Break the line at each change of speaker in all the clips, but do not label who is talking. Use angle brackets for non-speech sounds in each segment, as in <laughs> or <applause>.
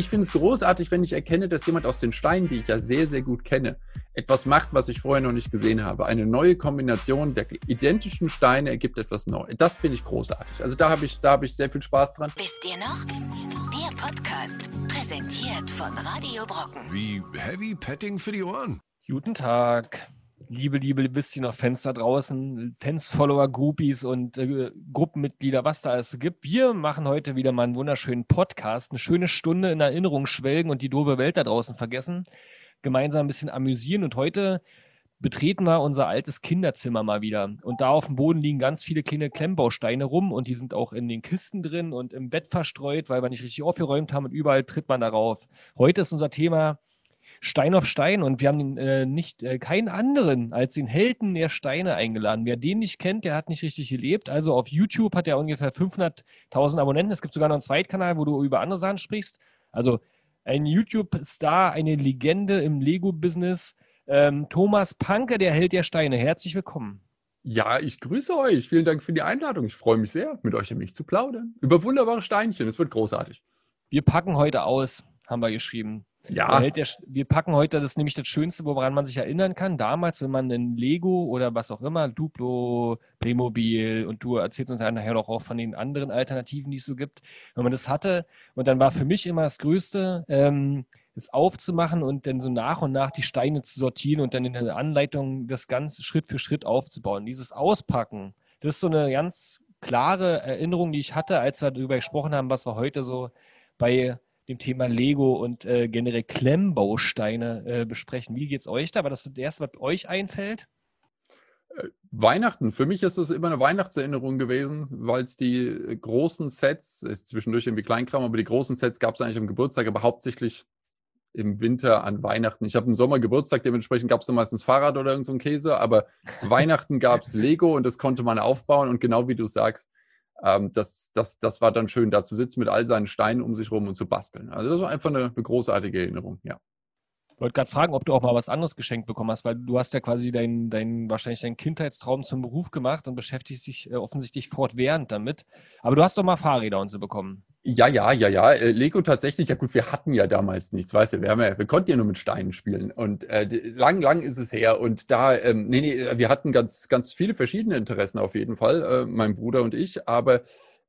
Ich finde es großartig, wenn ich erkenne, dass jemand aus den Steinen, die ich ja sehr, sehr gut kenne, etwas macht, was ich vorher noch nicht gesehen habe. Eine neue Kombination der identischen Steine ergibt etwas Neues. Das finde ich großartig. Also da habe ich, da ich sehr viel Spaß dran.
Wisst ihr noch? Der Podcast, präsentiert von Radio Brocken.
Wie Heavy Petting für die Ohren.
Guten Tag liebe, liebe, ihr noch Fans da draußen, Fans, Follower, Groupies und äh, Gruppenmitglieder, was da alles so gibt. Wir machen heute wieder mal einen wunderschönen Podcast, eine schöne Stunde in Erinnerung schwelgen und die doofe Welt da draußen vergessen, gemeinsam ein bisschen amüsieren und heute betreten wir unser altes Kinderzimmer mal wieder. Und da auf dem Boden liegen ganz viele kleine Klemmbausteine rum und die sind auch in den Kisten drin und im Bett verstreut, weil wir nicht richtig aufgeräumt haben und überall tritt man darauf. Heute ist unser Thema Stein auf Stein und wir haben äh, nicht äh, keinen anderen als den Helden der Steine eingeladen. Wer den nicht kennt, der hat nicht richtig gelebt. Also auf YouTube hat er ungefähr 500.000 Abonnenten. Es gibt sogar noch einen Zweitkanal, wo du über andere Sachen sprichst. Also ein YouTube-Star, eine Legende im Lego-Business. Ähm, Thomas Panke, der Held der Steine. Herzlich willkommen.
Ja, ich grüße euch. Vielen Dank für die Einladung. Ich freue mich sehr, mit euch nämlich zu plaudern. Über wunderbare Steinchen. Es wird großartig.
Wir packen heute aus, haben wir geschrieben.
Ja.
Der, wir packen heute, das ist nämlich das Schönste, woran man sich erinnern kann. Damals, wenn man ein Lego oder was auch immer, Duplo, Playmobil und du erzählst uns ja nachher auch von den anderen Alternativen, die es so gibt, wenn man das hatte. Und dann war für mich immer das Größte, ähm, es aufzumachen und dann so nach und nach die Steine zu sortieren und dann in der Anleitung das Ganze Schritt für Schritt aufzubauen. Dieses Auspacken, das ist so eine ganz klare Erinnerung, die ich hatte, als wir darüber gesprochen haben, was wir heute so bei dem Thema Lego und äh, generell Klemmbausteine äh, besprechen. Wie geht es euch da? War das das erste, was euch einfällt?
Äh, Weihnachten. Für mich ist es immer eine Weihnachtserinnerung gewesen, weil es die äh, großen Sets, ist zwischendurch irgendwie Kleinkram, aber die großen Sets gab es eigentlich am Geburtstag, aber hauptsächlich im Winter an Weihnachten. Ich habe im Sommer Geburtstag, dementsprechend gab es dann meistens Fahrrad oder irgendein so Käse, aber Weihnachten gab es <laughs> Lego und das konnte man aufbauen und genau wie du sagst, ähm, das, das, das war dann schön, da zu sitzen mit all seinen Steinen um sich rum und zu basteln. Also das war einfach eine, eine großartige Erinnerung, ja.
Ich wollte gerade fragen, ob du auch mal was anderes geschenkt bekommen hast, weil du hast ja quasi deinen, dein, wahrscheinlich deinen Kindheitstraum zum Beruf gemacht und beschäftigst dich äh, offensichtlich fortwährend damit. Aber du hast doch mal Fahrräder und so bekommen.
Ja, ja, ja, ja. Äh, Lego tatsächlich, ja gut, wir hatten ja damals nichts, weißt du, wir, haben ja, wir konnten ja nur mit Steinen spielen. Und äh, lang, lang ist es her. Und da, ähm, nee, nee, wir hatten ganz, ganz viele verschiedene Interessen auf jeden Fall, äh, mein Bruder und ich. Aber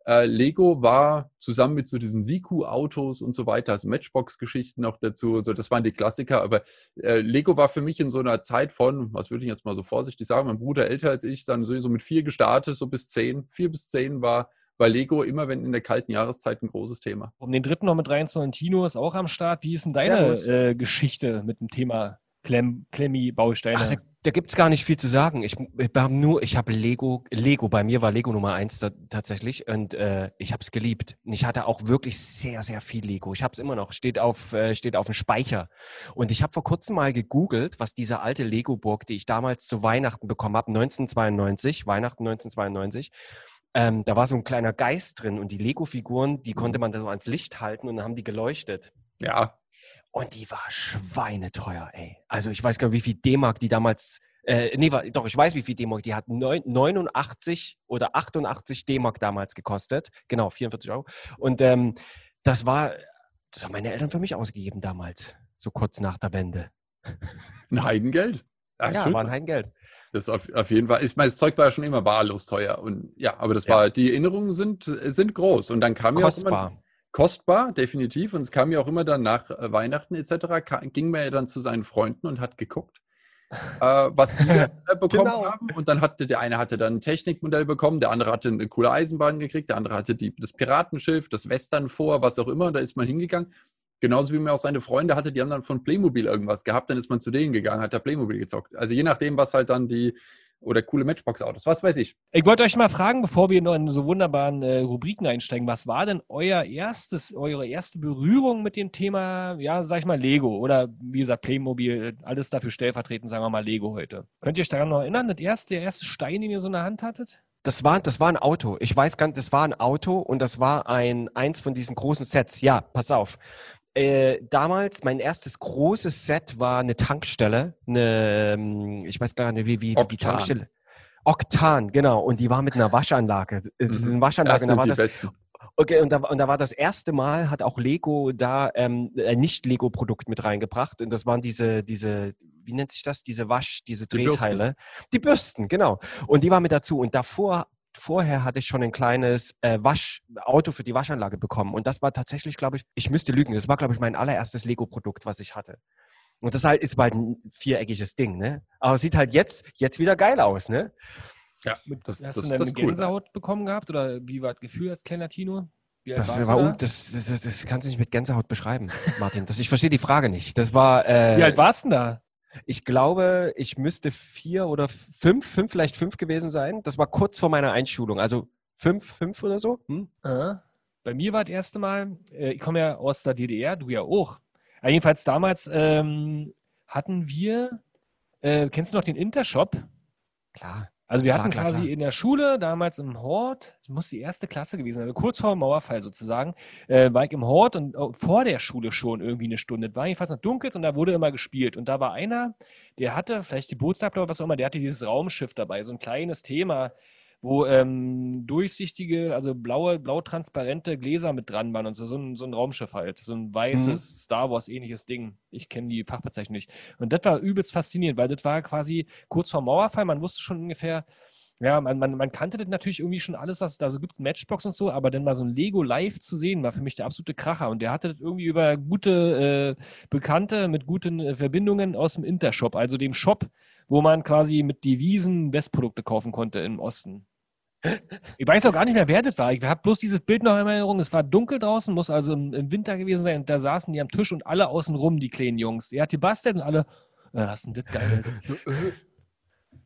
äh, Lego war zusammen mit so diesen Siku-Autos und so weiter, also Matchbox-Geschichten noch dazu, so, das waren die Klassiker, aber äh, Lego war für mich in so einer Zeit von, was würde ich jetzt mal so vorsichtig sagen, mein Bruder älter als ich, dann sowieso mit vier gestartet, so bis zehn, vier bis zehn war, war Lego immer, wenn in der kalten Jahreszeit ein großes Thema.
Um den dritten noch mit reinzuholen, Tino ist auch am Start. Wie ist denn deine äh, Geschichte mit dem Thema Klemm, Klemmi-Bausteine?
da gibt es gar nicht viel zu sagen. Ich, ich habe nur, ich habe Lego, Lego, bei mir war Lego Nummer eins da, tatsächlich und äh, ich habe es geliebt. Und ich hatte auch wirklich sehr, sehr viel Lego. Ich habe es immer noch, steht auf, äh, steht auf dem Speicher. Und ich habe vor kurzem mal gegoogelt, was diese alte Lego-Burg, die ich damals zu Weihnachten bekommen habe, 1992, Weihnachten 1992, ähm, da war so ein kleiner Geist drin und die Lego-Figuren, die konnte man da so ans Licht halten und dann haben die geleuchtet.
Ja,
und die war schweineteuer, ey. Also ich weiß gar nicht, wie viel D-Mark die damals, äh, nee, war, doch, ich weiß, wie viel D-Mark. Die hat 89 oder 88 D-Mark damals gekostet. Genau, 44 Euro. Und ähm, das war, das haben meine Eltern für mich ausgegeben damals, so kurz nach der Wende.
Ein Heidengeld?
Ja, ja war ein Heidengeld.
Das auf, auf jeden Fall. Ich meine, das Zeug war ja schon immer wahllos teuer. Und ja, aber das war, die Erinnerungen sind, sind groß. Und dann kam
Kostbar.
ja auch immer, kostbar, definitiv. Und es kam ja auch immer dann nach äh, Weihnachten etc., ging man ja dann zu seinen Freunden und hat geguckt, äh, was die äh, <laughs> bekommen genau. haben. Und dann hatte der eine hatte dann ein Technikmodell bekommen, der andere hatte eine coole Eisenbahn gekriegt, der andere hatte die, das Piratenschiff, das Western vor, was auch immer. Da ist man hingegangen. Genauso wie man auch seine Freunde hatte, die haben dann von Playmobil irgendwas gehabt, dann ist man zu denen gegangen, hat da Playmobil gezockt. Also je nachdem, was halt dann die, oder coole Matchbox-Autos, was weiß ich.
Ich wollte euch mal fragen, bevor wir noch in so wunderbaren äh, Rubriken einsteigen, was war denn euer erstes, eure erste Berührung mit dem Thema, ja, sag ich mal, Lego oder wie gesagt, Playmobil, alles dafür stellvertretend, sagen wir mal, Lego heute. Könnt ihr euch daran noch erinnern, das erste, der erste Stein, den ihr so in der Hand hattet?
Das war, das war ein Auto. Ich weiß gar nicht, das war ein Auto und das war ein, eins von diesen großen Sets. Ja, pass auf. Äh, damals, mein erstes großes Set war eine Tankstelle. Eine, ähm, ich weiß gar nicht, wie, wie, wie die Tankstelle. Oktan, genau. Und die war mit einer Waschanlage. Es ist eine mhm. Waschanlage. Das, da war das, Okay, und da, und da war das erste Mal, hat auch Lego da ähm, ein Nicht-Lego-Produkt mit reingebracht. Und das waren diese, diese, wie nennt sich das? Diese Wasch, diese
Die Bürsten.
Drehteile. Die Bürsten, genau. Und die waren mit dazu. Und davor, vorher hatte ich schon ein kleines äh, Wasch, Auto für die Waschanlage bekommen. Und das war tatsächlich, glaube ich, ich müsste lügen, das war, glaube ich, mein allererstes Lego-Produkt, was ich hatte. Und das halt ist bald ein viereckiges Ding, ne? Aber sieht halt jetzt, jetzt wieder geil aus, ne?
Ja, das,
Hast
das,
du denn
das
eine
cool.
Gänsehaut bekommen gehabt oder wie war das Gefühl als kleiner Tino?
Das war un das, das, das, das kannst du nicht mit Gänsehaut beschreiben, Martin. Das, ich verstehe die Frage nicht. Das war, äh,
Wie alt warst du denn da?
Ich glaube, ich müsste vier oder fünf, fünf, vielleicht fünf gewesen sein. Das war kurz vor meiner Einschulung. Also fünf, fünf oder so. Hm?
Bei mir war das erste Mal, äh, ich komme ja aus der DDR, du ja auch. Aber jedenfalls damals ähm, hatten wir, äh, kennst du noch den Intershop?
Klar.
Also wir
Klar,
hatten
klar,
quasi
klar.
in der Schule, damals im Hort, das muss die erste Klasse gewesen sein, also kurz vor dem Mauerfall sozusagen, äh, war ich im Hort und äh, vor der Schule schon irgendwie eine Stunde. Es war jedenfalls noch dunkel und da wurde immer gespielt. Und da war einer, der hatte, vielleicht Geburtstag oder was auch immer, der hatte dieses Raumschiff dabei, so ein kleines Thema, wo ähm, durchsichtige, also blaue, blau-transparente Gläser mit dran waren und so, so ein, so ein Raumschiff halt, so ein weißes Star Wars-ähnliches Ding. Ich kenne die Fachbezeichnung nicht. Und das war übelst faszinierend, weil das war quasi kurz vor Mauerfall, man wusste schon ungefähr, ja, man, man, man kannte das natürlich irgendwie schon alles, was es da so gibt, Matchbox und so, aber dann mal so ein Lego live zu sehen, war für mich der absolute Kracher. Und der hatte das irgendwie über gute äh, Bekannte mit guten äh, Verbindungen aus dem Intershop, also dem Shop, wo man quasi mit Devisen Westprodukte kaufen konnte im Osten. Ich weiß auch gar nicht mehr, wer das war. Ich habe bloß dieses Bild noch in Erinnerung. Es war dunkel draußen, muss also im, im Winter gewesen sein. Und da saßen die am Tisch und alle außen rum, die kleinen Jungs. Er hat gebastelt und alle, äh, was ist denn das geil? <laughs>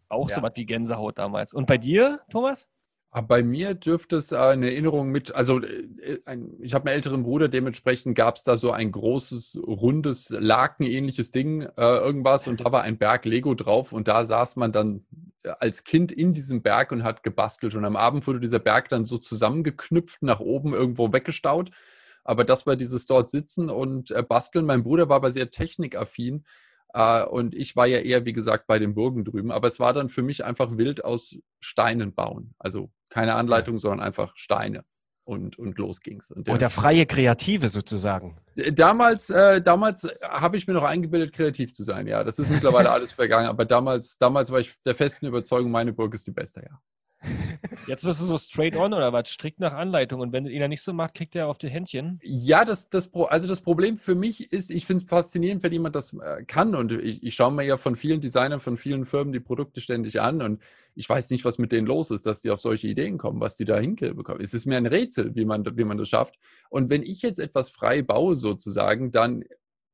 Auch
Ja.
so was wie Gänsehaut damals. Und bei dir, Thomas?
Aber bei mir dürfte es eine Erinnerung mit, also äh, ein, ich habe einen älteren Bruder, dementsprechend gab es da so ein großes, rundes, Laken-ähnliches Ding, äh, irgendwas, und da war ein Berg Lego drauf und da saß man dann äh, als Kind in diesem Berg und hat gebastelt. Und am Abend wurde dieser Berg dann so zusammengeknüpft, nach oben irgendwo weggestaut. Aber das war dieses dort sitzen und äh, basteln. Mein Bruder war aber sehr technikaffin. Äh, und ich war ja eher, wie gesagt, bei den Burgen drüben. Aber es war dann für mich einfach wild aus Steinen bauen. Also keine Anleitung, sondern einfach Steine. Und, und los ging's. Und der-
Oder freie Kreative sozusagen.
Damals, äh, damals habe ich mir noch eingebildet, kreativ zu sein. Ja, das ist mittlerweile <laughs> alles vergangen. Aber damals, damals war ich der festen Überzeugung, meine Burg ist die beste. Ja.
Jetzt bist du so straight on oder was? Strikt nach Anleitung. Und wenn er nicht so macht, kriegt er auf die Händchen.
Ja, das, das, also das Problem für mich ist, ich finde es faszinierend, wenn jemand das äh, kann. Und ich, ich schaue mir ja von vielen Designern, von vielen Firmen die Produkte ständig an. Und ich weiß nicht, was mit denen los ist, dass die auf solche Ideen kommen, was die da hinbekommen. Es ist mir ein Rätsel, wie man, wie man das schafft. Und wenn ich jetzt etwas frei baue, sozusagen, dann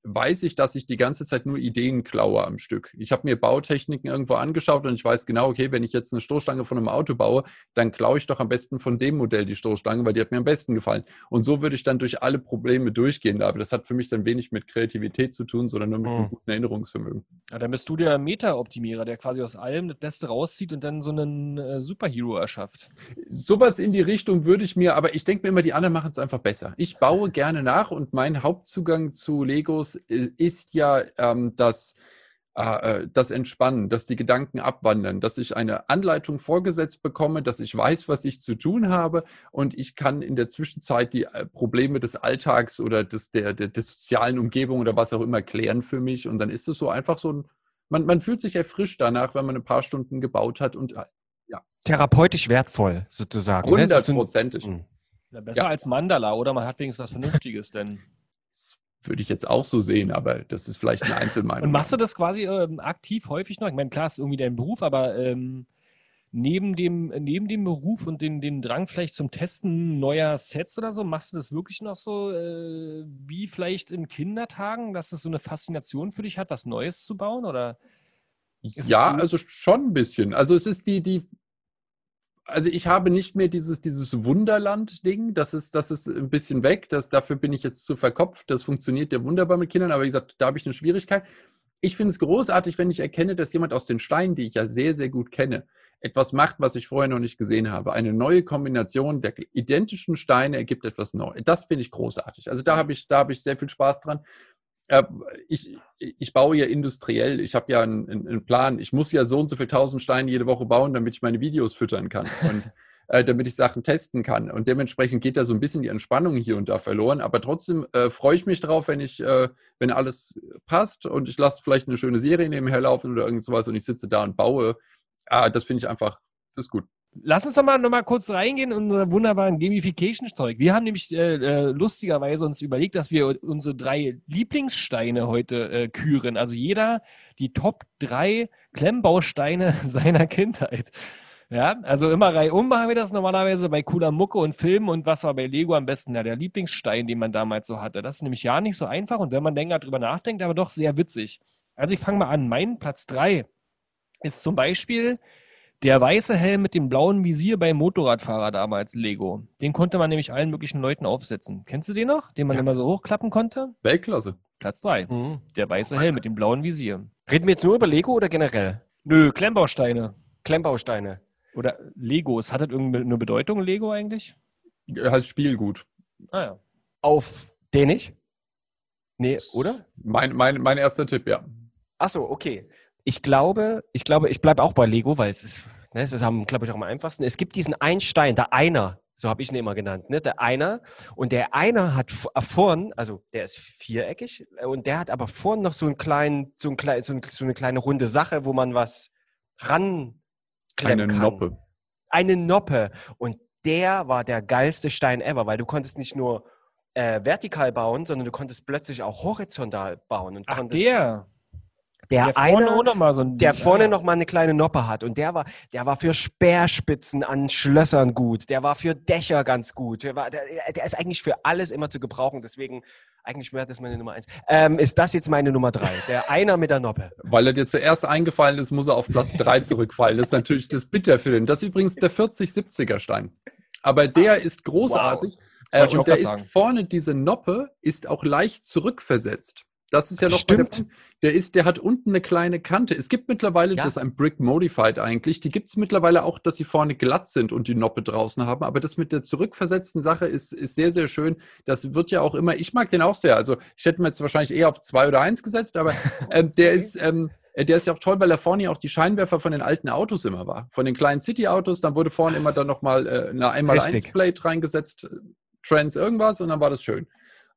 weiß ich, dass ich die ganze Zeit nur Ideen klaue am Stück. Ich habe mir Bautechniken irgendwo angeschaut und ich weiß genau, okay, wenn ich jetzt eine Stoßstange von einem Auto baue, dann klaue ich doch am besten von dem Modell die Stoßstange, weil die hat mir am besten gefallen. Und so würde ich dann durch alle Probleme durchgehen. Aber das hat für mich dann wenig mit Kreativität zu tun, sondern nur mit einem
Mhm.
guten Erinnerungsvermögen.
Ja, dann bist du der Meta-Optimierer, der quasi aus allem das Beste rauszieht und dann so einen äh, Superhero erschafft.
Sowas in die Richtung würde ich mir, aber ich denke mir immer, die anderen machen es einfach besser. Ich baue gerne nach und mein Hauptzugang zu Legos äh, ist ja ähm, das, äh, äh, das Entspannen, dass die Gedanken abwandern, dass ich eine Anleitung vorgesetzt bekomme, dass ich weiß, was ich zu tun habe und ich kann in der Zwischenzeit die äh, Probleme des Alltags oder des, der, der, der sozialen Umgebung oder was auch immer klären für mich und dann ist es so einfach so ein, man, man fühlt sich erfrischt danach, wenn man ein paar Stunden gebaut hat und äh,
Therapeutisch wertvoll sozusagen. ne?
Hundertprozentig.
Mhm.
Ja, besser
Ja.
als Mandala, oder? Man hat wenigstens was Vernünftiges, denn.
Würde ich jetzt auch so sehen, aber das ist vielleicht eine Einzelmeinung.
Und machst du das quasi ähm, aktiv häufig noch? Ich meine, klar, ist irgendwie dein Beruf, aber ähm, neben, dem, neben dem Beruf und den, den Drang vielleicht zum Testen neuer Sets oder so, machst du das wirklich noch so äh, wie vielleicht in Kindertagen, dass es so eine Faszination für dich hat, was Neues zu bauen? Oder
Ja, also schon ein bisschen. Also es ist die, die, also ich habe nicht mehr dieses, dieses Wunderland-Ding, das ist, das ist ein bisschen weg, das, dafür bin ich jetzt zu verkopft, das funktioniert ja wunderbar mit Kindern, aber wie gesagt, da habe ich eine Schwierigkeit. Ich finde es großartig, wenn ich erkenne, dass jemand aus den Steinen, die ich ja sehr, sehr gut kenne, etwas macht, was ich vorher noch nicht gesehen habe. Eine neue Kombination der identischen Steine ergibt etwas Neues. Das finde ich großartig. Also da habe ich, da habe ich sehr viel Spaß dran. Äh, Ich, ich baue ja industriell. Ich habe ja einen, einen einen Plan. Ich muss ja so und so viel tausend Steine jede Woche bauen, damit ich meine Videos füttern kann. Und <laughs> äh, damit ich Sachen testen kann. Und dementsprechend geht da so ein bisschen die Entspannung hier und da verloren. Aber trotzdem äh, freue ich mich drauf, wenn ich, äh, wenn alles passt und ich lasse vielleicht eine schöne Serie nebenher laufen oder irgend sowas und ich sitze da und baue. Ah, das finde ich einfach, das ist gut.
Lass uns doch mal noch mal kurz reingehen in unser wunderbaren Gamification-Zeug. Wir haben nämlich äh, äh, lustigerweise uns überlegt, dass wir unsere drei Lieblingssteine heute äh, küren. Also jeder die Top drei Klemmbausteine <laughs> seiner Kindheit. Ja, also immer reihum machen wir das normalerweise bei cooler Mucke und Filmen und was war bei Lego am besten? Ja, der Lieblingsstein, den man damals so hatte. Das ist nämlich ja nicht so einfach und wenn man länger drüber nachdenkt, aber doch sehr witzig. Also ich fange mal an. Mein Platz drei ist zum Beispiel der weiße Helm mit dem blauen Visier beim Motorradfahrer damals, Lego. Den konnte man nämlich allen möglichen Leuten aufsetzen. Kennst du den noch? Den man
Ja.
immer so hochklappen konnte?
Weltklasse.
Platz drei.
Mhm.
Der weiße Helm mit dem blauen Visier.
Reden wir jetzt nur über Lego oder generell?
Nö, Klemmbausteine.
Klemmbausteine.
Oder Legos. Hat das irgendeine Bedeutung, Lego eigentlich?
Heißt Spiel gut.
Ah ja.
Auf Dänisch? Nee, oder?
Mein, mein, mein erster Tipp, ja.
Ach so, okay. Ich glaube, ich glaube, ich bleibe auch bei Lego, weil es ist, ne, es ist am, glaube ich, auch am einfachsten. Es gibt diesen einen Stein, der Einer, so habe ich ihn immer genannt, ne, der Einer. Und der Einer hat äh, vorn, also der ist viereckig äh, und der hat aber vorn noch so einen kleinen, so, ein klein, so, ein, so eine kleine runde Sache, wo man was ranklemmen
Eine
kann.
Noppe.
Eine Noppe. Und der war der geilste Stein ever, weil du konntest nicht nur äh, vertikal bauen, sondern du konntest plötzlich auch horizontal bauen. Und
Ach,
konntest,
der.
Der,
Der vorne noch mal so ein
der
Ding.
vorne
Ah,
noch mal eine kleine Noppe hat und der war, der war für Speerspitzen an Schlössern gut, der war für Dächer ganz gut, der, war, der, der ist eigentlich für alles immer zu gebrauchen, deswegen eigentlich wäre das meine Nummer eins. Ähm, ist das jetzt meine Nummer drei? Der <laughs> Einer mit der Noppe.
Weil er dir zuerst eingefallen ist, muss er auf Platz 3 <laughs> zurückfallen. Das ist natürlich das bitter für den. Das ist übrigens der 40-70er Stein. Aber der ist großartig. Äh,
ich auch
und der ist
sagen.
vorne, diese Noppe, ist auch leicht zurückversetzt. Das ist ja noch
Stimmt.
Der, der ist, der hat unten eine kleine Kante. Es gibt mittlerweile,
Ja.
das ist ein Brick Modified eigentlich, die gibt es mittlerweile auch, dass sie vorne glatt sind und die Noppe draußen haben. Aber das mit der zurückversetzten Sache ist, ist sehr, sehr schön. Das wird ja auch immer, ich mag den auch sehr. Also ich hätte mir jetzt wahrscheinlich eher auf zwei oder eins gesetzt, aber <laughs> ähm, der ist, ähm, äh, der ist ja auch toll, weil er vorne ja auch die Scheinwerfer von den alten Autos immer war. Von den kleinen City-Autos, dann wurde vorne immer dann nochmal äh, eine
Richtig.
1x1-Plate reingesetzt, äh, Trans irgendwas und dann war das schön.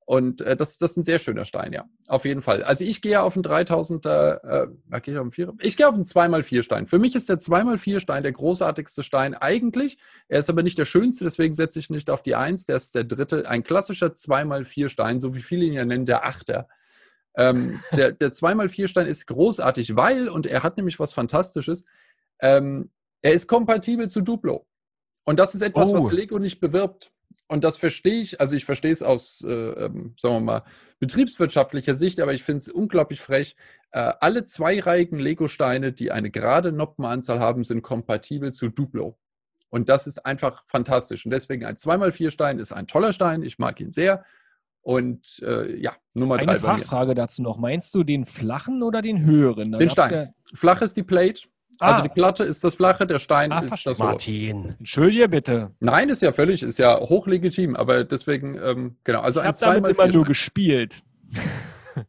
Und äh, das, das ist ein sehr schöner Stein, ja. Auf jeden Fall. Also ich gehe auf einen 3000er, äh, gehe ich auf einen 4 Ich gehe auf einen 2x4 Stein. Für mich ist der 2x4 Stein der großartigste Stein eigentlich. Er ist aber nicht der schönste, deswegen setze ich nicht auf die 1. Der ist der dritte. Ein klassischer 2x4 Stein, so wie viele ihn ja nennen, der Achter. Ähm, <laughs> der der 2x4 Stein ist großartig, weil, und er hat nämlich was Fantastisches, ähm, er ist kompatibel zu Duplo. Und das ist etwas,
Oh.
was Lego nicht bewirbt. Und das verstehe ich, also ich verstehe es aus, äh, ähm, sagen wir mal, betriebswirtschaftlicher Sicht, aber ich finde es unglaublich frech. Äh, alle zweireihigen Lego-Steine, die eine gerade Noppenanzahl haben, sind kompatibel zu Duplo. Und das ist einfach fantastisch. Und deswegen ein 2x4-Stein ist ein toller Stein. Ich mag ihn sehr. Und äh, ja, Nummer
Eine
drei mir.
Fachfrage dazu noch. Meinst du den flachen oder den höheren? Da
Den Stein.
Ja,
Flach ist die Plate. Also
Ah.
die Platte ist das Flache, der Stein
Ah,
ist das Hohe.
Martin.
Entschuldige bitte.
Nein, ist ja völlig, ist ja hochlegitim, aber deswegen, ähm, genau, also
Ich
ein
habe damit
2
immer nur gespielt. <laughs>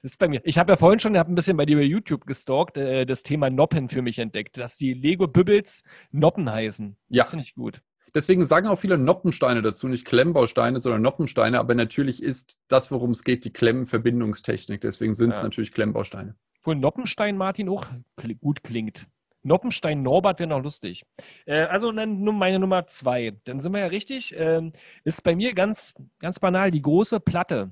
Das ist bei mir. Ich habe ja vorhin schon, hab ein bisschen bei dir bei YouTube gestalkt, äh, das Thema Noppen für mich entdeckt, dass die Lego-Bibbles Noppen heißen.
Ja.
Das finde ich gut.
Deswegen sagen auch viele Noppensteine dazu, nicht Klemmbausteine, sondern Noppensteine, aber natürlich ist das, worum es geht, die Klemmenverbindungstechnik. Deswegen sind es
Ja.
natürlich Klemmbausteine.
Obwohl Noppenstein Martin auch gut klingt. Noppenstein Norbert wäre noch lustig. Äh, also dann meine Nummer zwei. Dann sind wir ja richtig. Ähm, ist bei mir ganz, ganz banal die große Platte.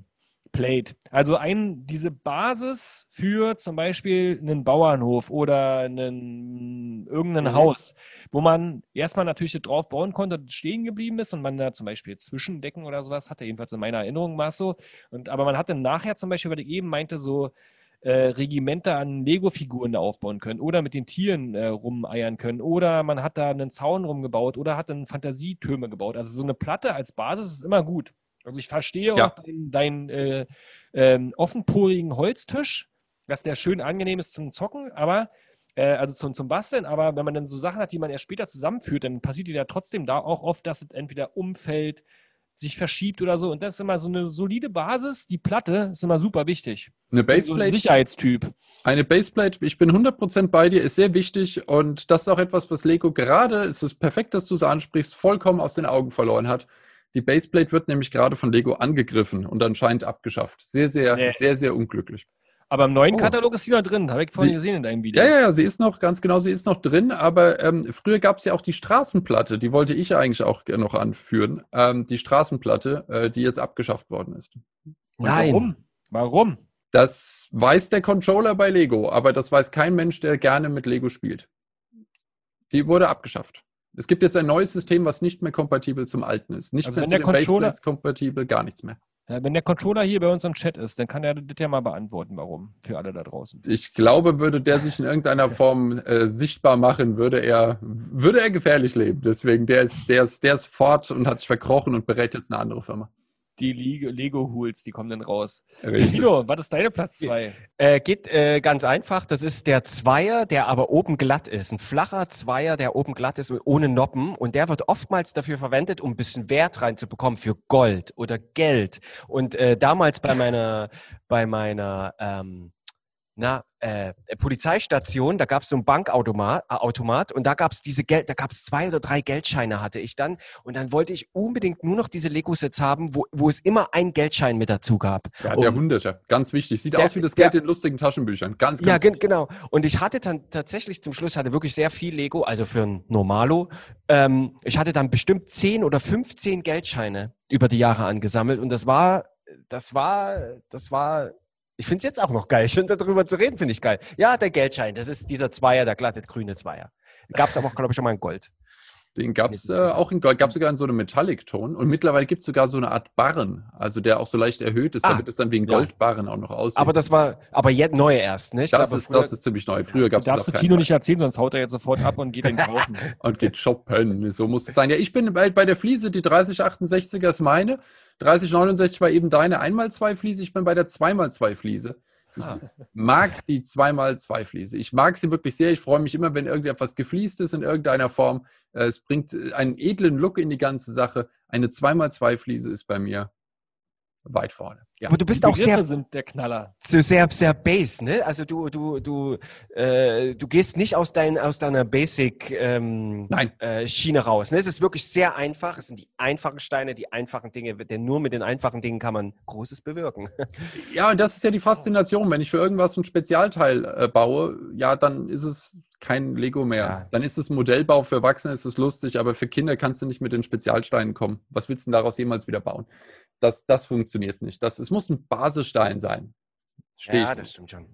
Plate. Also ein, diese Basis für zum Beispiel einen Bauernhof oder einen, irgendein
Mhm.
Haus, wo man erstmal natürlich drauf bauen konnte, stehen geblieben ist und man da zum Beispiel Zwischendecken oder sowas hatte, jedenfalls in meiner Erinnerung war es so. Und, aber man hatte nachher zum Beispiel, weil ich eben meinte, so äh, Regimenter an Lego-Figuren da aufbauen können oder mit den Tieren äh, rumeiern können oder man hat da einen Zaun rumgebaut oder hat dann Fantasietürme gebaut. Also so eine Platte als Basis ist immer gut. Also ich verstehe
Ja.
auch deinen dein, äh, ähm, offenporigen Holztisch, dass der schön angenehm ist zum Zocken, aber äh, also zum, zum Basteln, aber wenn man dann so Sachen hat, die man erst später zusammenführt, dann passiert ja trotzdem da auch oft, dass es entweder umfällt, sich verschiebt oder so. Und das ist immer so eine solide Basis. Die Platte ist immer super wichtig.
Eine
So ein
Baseplate,
Sicherheitstyp.
eine Baseplate, ich bin 100% bei dir, ist sehr wichtig und das ist auch etwas, was Lego gerade, es ist perfekt, dass du es ansprichst, vollkommen aus den Augen verloren hat. Die Baseplate wird nämlich gerade von Lego angegriffen und anscheinend abgeschafft. Sehr, sehr,
Nee.
sehr, sehr unglücklich.
Aber im neuen
Oh.
Katalog ist die noch drin. Habe ich vorhin
Sie-
gesehen in deinem Video.
Ja, ja, ja, sie ist noch, ganz genau, sie ist noch drin, aber ähm, früher gab es ja auch die Straßenplatte, die wollte ich ja eigentlich auch noch anführen. Ähm, die Straßenplatte, äh, die jetzt abgeschafft worden ist.
Und
Nein.
Warum? Warum?
Das weiß der Controller bei Lego, aber das weiß kein Mensch, der gerne mit Lego spielt. Die wurde abgeschafft. Es gibt jetzt ein neues System, was nicht mehr kompatibel zum alten ist. Nicht
Also
mehr zu den
Controller-
Baseplates kompatibel, gar nichts mehr.
Wenn der Controller hier bei uns im Chat ist, dann kann er das ja mal beantworten, warum. Für alle da draußen.
Ich glaube, würde der sich in irgendeiner Form äh, sichtbar machen, würde er, würde er gefährlich leben. Deswegen, der ist, der ist, der ist fort und hat sich verkrochen und berät jetzt eine andere Firma.
Die Leg- Lego-Hools, die kommen dann raus. Kilo, was ist deine Platz 2?
Äh, geht äh, ganz einfach. Das ist der Zweier, der aber oben glatt ist. Ein flacher Zweier, der oben glatt ist ohne Noppen. Und der wird oftmals dafür verwendet, um ein bisschen Wert reinzubekommen für Gold oder Geld. Und äh, damals bei meiner, bei meiner ähm, na, äh, Polizeistation, da gab es so einen Bankautomat äh, Automat, und da gab es diese Geld, da gab es zwei oder drei Geldscheine hatte ich dann. Und dann wollte ich unbedingt nur noch diese Lego-Sets haben, wo, wo es immer einen Geldschein mit dazu gab.
Der ja
Um-
Hunderter. Ganz wichtig. Sieht
Der-
aus wie das
der-
Geld in lustigen Taschenbüchern. Ganz, ganz
Ja,
wichtig.
genau. Und ich hatte dann tatsächlich zum Schluss hatte wirklich sehr viel Lego, also für ein Normalo. Ähm, ich hatte dann bestimmt 10 oder 15 Geldscheine über die Jahre angesammelt und das war, das war, das war, ich finde es jetzt auch noch geil. Finde darüber zu reden, finde ich geil. Ja, der Geldschein, das ist dieser Zweier, der glatte grüne Zweier. Gab es aber auch, glaube ich, schon mal in Gold.
Den gab es äh, auch in Gold, gab sogar in so einem Metallic-Ton und mittlerweile gibt es sogar so eine Art Barren, also der auch so leicht erhöht ist,
Ah,
damit es dann wie ein. Goldbarren auch noch aussieht.
Aber das war, aber jetzt neu erst, nicht?
das,
aber
ist,
früher-
das ist ziemlich neu. Früher gab es
Darfst du
das
Tino nicht erzählen, sonst haut er jetzt sofort ab und geht den <laughs> kaufen.
Und geht shoppen, so muss es sein. Ja, ich bin bei, bei der Fliese, die 3068er ist meine, 3069 war eben deine 1x2 Fliese, ich bin bei der 2x2 Fliese. Ich
Ah.
mag die 2x2 Fliese. Ich mag sie wirklich sehr. Ich freue mich immer, wenn irgendetwas gefliest ist in irgendeiner Form. Äh, Es bringt äh, einen edlen Look in die ganze Sache. Eine 2x2 Fliese ist bei mir weit vorne. Ja.
aber du bist
Die
auch sehr
sind der Knaller.
so sehr, sehr base, ne? Also du, du, du, äh, du gehst nicht aus, dein, aus deiner Basic ähm, äh, Schiene raus. Ne? Es ist wirklich sehr einfach. Es sind die einfachen Steine, die einfachen Dinge, denn nur mit den einfachen Dingen kann man Großes bewirken.
Ja, und das ist ja die Faszination. Wenn ich für irgendwas ein Spezialteil äh, baue, ja, dann ist es kein Lego mehr.
Ja.
Dann ist es Modellbau. Für Erwachsene ist es lustig, aber für Kinder kannst du nicht mit den Spezialsteinen kommen. Was willst du denn daraus jemals wieder bauen? Das, das funktioniert nicht. Das, es muss ein Basisstein sein. Stehe ich. nicht.
stimmt schon.